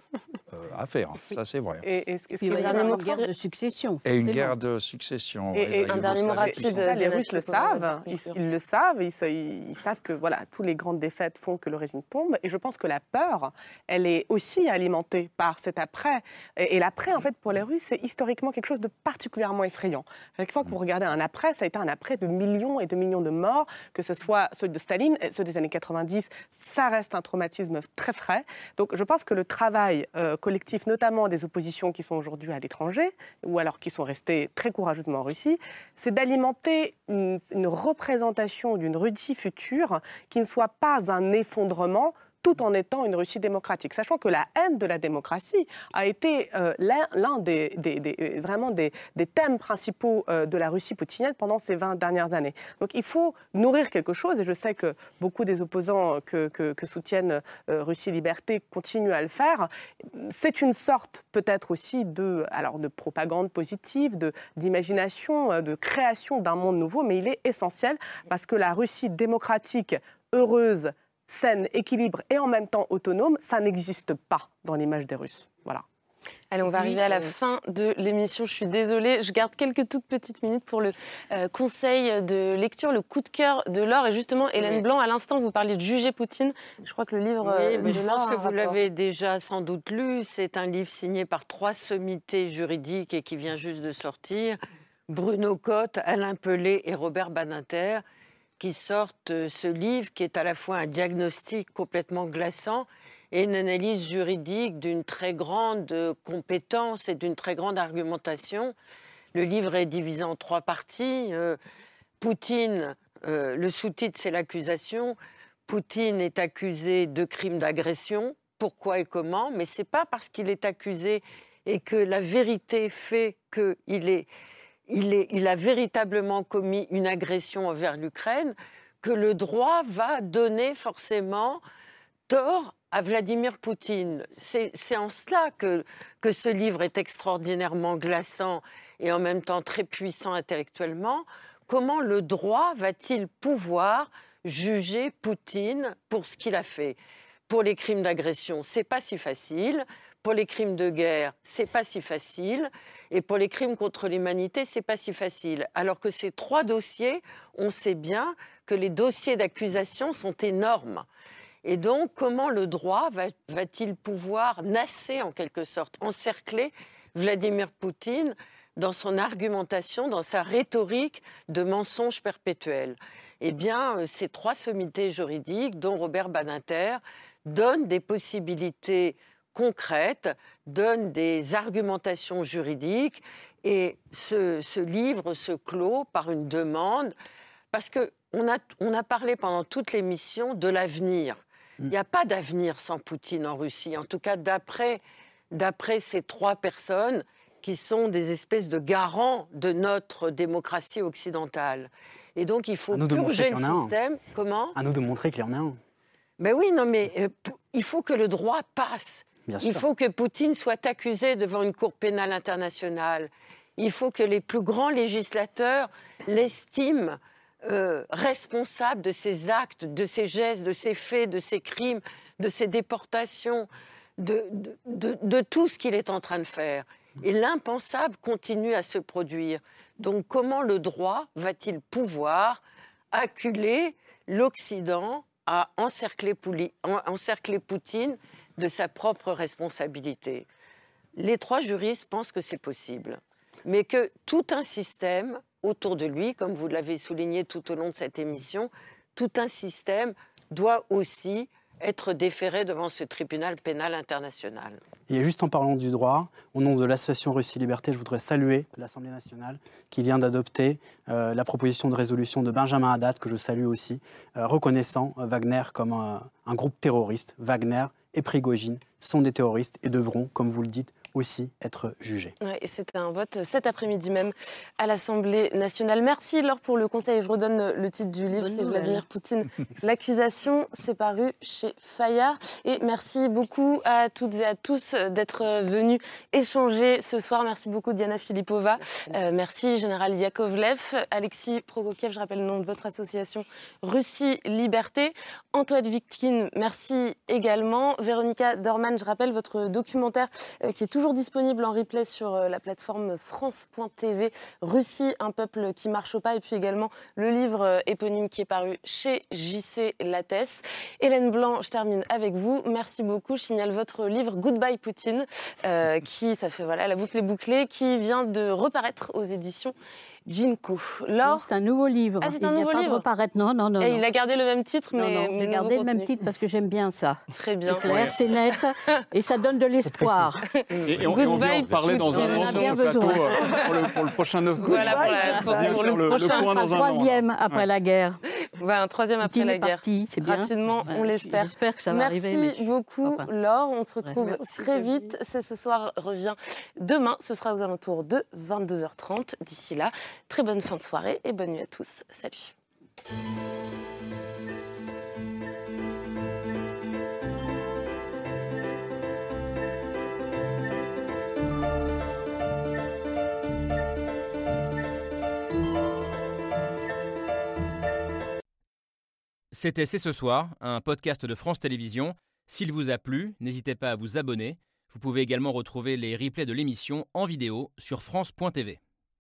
euh, à faire. Ça, c'est vrai. Et, et ce, ce Puis qui il va y avoir une guerre de succession. Et une guerre de succession. Et, un dernier mot rapide, les Russes le savent, ils, le savent, ils, sa- ils savent que voilà, tous les grandes défaites font que le régime tombe. Et je pense que la peur, elle est aussi alimentée par cet après. Et, et l'après, en fait, pour les Russes, c'est historiquement quelque chose de particulièrement effrayant. Chaque fois que vous regardez un après, ça a été un après de millions et de millions de morts, que ce soit ceux de Staline, et ceux des années 90, ça reste un traumatisme très frais. Donc je pense que le travail euh, collectif, notamment des oppositions qui sont aujourd'hui à l'étranger, ou alors qui sont restées très courageusement en Russie, c'est d'alimenter une, une représentation d'une Russie future qui ne soit pas un effondrement tout en étant une Russie démocratique, sachant que la haine de la démocratie a été euh, l'un des, euh, vraiment des, thèmes principaux euh, de la Russie poutinienne pendant ces 20 dernières années. Donc il faut nourrir quelque chose, et je sais que beaucoup des opposants que, soutiennent Russie Liberté continuent à le faire. C'est une sorte peut-être aussi de, alors, de propagande positive, d'imagination, de création d'un monde nouveau, mais il est essentiel parce que la Russie démocratique, heureuse, saine, équilibre et en même temps autonome, ça n'existe pas dans l'image des Russes. Voilà. Allez, on va arriver à la euh, fin de l'émission. Je suis désolée, je garde quelques toutes petites minutes pour le euh, conseil de lecture, le coup de cœur de l'or. Et justement, Hélène Oui. Blanc, à l'instant, vous parliez de juger Poutine. Je crois que le livre Oui, euh, mais je pense que vous l'avez déjà sans doute lu. C'est un livre signé par trois sommités juridiques et qui vient juste de sortir. Bruno Cotte, Alain Pelé et Robert Badinter, qui sortent euh, ce livre qui est à la fois un diagnostic complètement glaçant et une analyse juridique d'une très grande euh, compétence et d'une très grande argumentation. Le livre est divisé en trois parties. Euh, Poutine, le sous-titre, c'est l'accusation. Poutine est accusé de crimes d'agression. Pourquoi et comment? Mais c'est pas parce qu'il est accusé et que la vérité fait qu'il est, il a véritablement commis une agression envers l'Ukraine que le droit va donner forcément tort à Vladimir Poutine. C'est c'est en cela que, que ce livre est extraordinairement glaçant et en même temps très puissant intellectuellement. Comment le droit va-t-il pouvoir juger Poutine pour ce qu'il a fait? Pour les crimes d'agression, c'est pas si facile. Pour les crimes de guerre, c'est pas si facile. Et pour les crimes contre l'humanité, c'est pas si facile. Alors que ces trois dossiers, on sait bien que les dossiers d'accusation sont énormes. Et donc, comment le droit va- va-t-il pouvoir nasser, en quelque sorte, encercler Vladimir Poutine dans son argumentation, dans sa rhétorique de mensonge perpétuel? Eh bien, euh, ces trois sommités juridiques, dont Robert Badinter, donnent des possibilités concrètes, donnent des argumentations juridiques, et ce, livre se clôt par une demande, parce qu'on a, on a parlé pendant toute l'émission de l'avenir. Il n'y a pas d'avenir sans Poutine en Russie, en tout cas d'après ces trois personnes qui sont des espèces de garants de notre démocratie occidentale. Et donc, il faut purger le système. Comment? À nous de montrer qu'il y en a un. Mais oui, non, mais euh, il faut que le droit passe. Il faut que Poutine soit accusé devant une cour pénale internationale. Il faut que les plus grands législateurs l'estiment euh, responsable de ses actes, de ses gestes, de ses faits, de ses crimes, de ses déportations, de, de tout ce qu'il est en train de faire. Et l'impensable continue à se produire. Donc comment le droit va-t-il pouvoir acculer l'Occident à encercler, Poutine de sa propre responsabilité Les trois juristes pensent que c'est possible, mais que tout un système autour de lui, comme vous l'avez souligné tout au long de cette émission, tout un système doit aussi être déféré devant ce tribunal pénal international. Et juste en parlant du droit, au nom de l'association Russie Liberté, je voudrais saluer l'Assemblée nationale qui vient d'adopter euh, la proposition de résolution de Benjamin Haddad, que je salue aussi, euh, reconnaissant euh, Wagner comme un groupe terroriste. Wagner et Prigogine sont des terroristes et devront, comme vous le dites, aussi être jugé. Ouais, C'était un vote cet après-midi même à l'Assemblée nationale. Merci Laure pour le conseil. Je redonne le titre du livre, c'est Vladimir Poutine. L'accusation, c'est paru chez Fayard. Et merci beaucoup à toutes et à tous d'être venus échanger ce soir. Merci beaucoup Diana Filipova. Euh, merci Général Yakovlev. Alexis Prokofiev, je rappelle le nom de votre association Russie Liberté. Antoine Vitkin, merci également. Véronica Dorman, je rappelle votre documentaire euh, qui est toujours toujours disponible en replay sur euh, la plateforme France.tv. Russie, un peuple qui marche au pas. Et puis également le livre euh, éponyme qui est paru chez JC Lattès. Hélène Blanc, je termine avec vous. Merci beaucoup. Je signale votre livre Goodbye Poutine, euh, qui, ça fait voilà, la boucle est bouclée, qui vient de reparaître aux éditions Jinko. C'est un nouveau livre. Ah, c'est un nouveau livre. reparaître. Non, non, non. Et il a gardé le même titre, mais. Non, j'ai gardé le même titre parce que j'aime bien ça. Très bien. C'est clair, c'est net et ça donne de l'espoir. Et, on, on vient en parler dans un an sur ce plateau euh, pour le, pour le, prochain 9 Voilà, pour, la, pour, le, le, prochain. point dans un troisième après la guerre. un troisième après la guerre. c'est bien. Rapidement, on l'espère. J'espère que ça va Merci arriver. Merci beaucoup, Laure. On se retrouve très vite. C'est ce soir revient demain. Ce sera aux alentours de 22h30. D'ici là, très bonne fin de soirée et bonne nuit à tous. Salut. C'était C'est ce soir, un podcast de France Télévisions. S'il vous a plu, n'hésitez pas à vous abonner. Vous pouvez également retrouver les replays de l'émission en vidéo sur France.tv.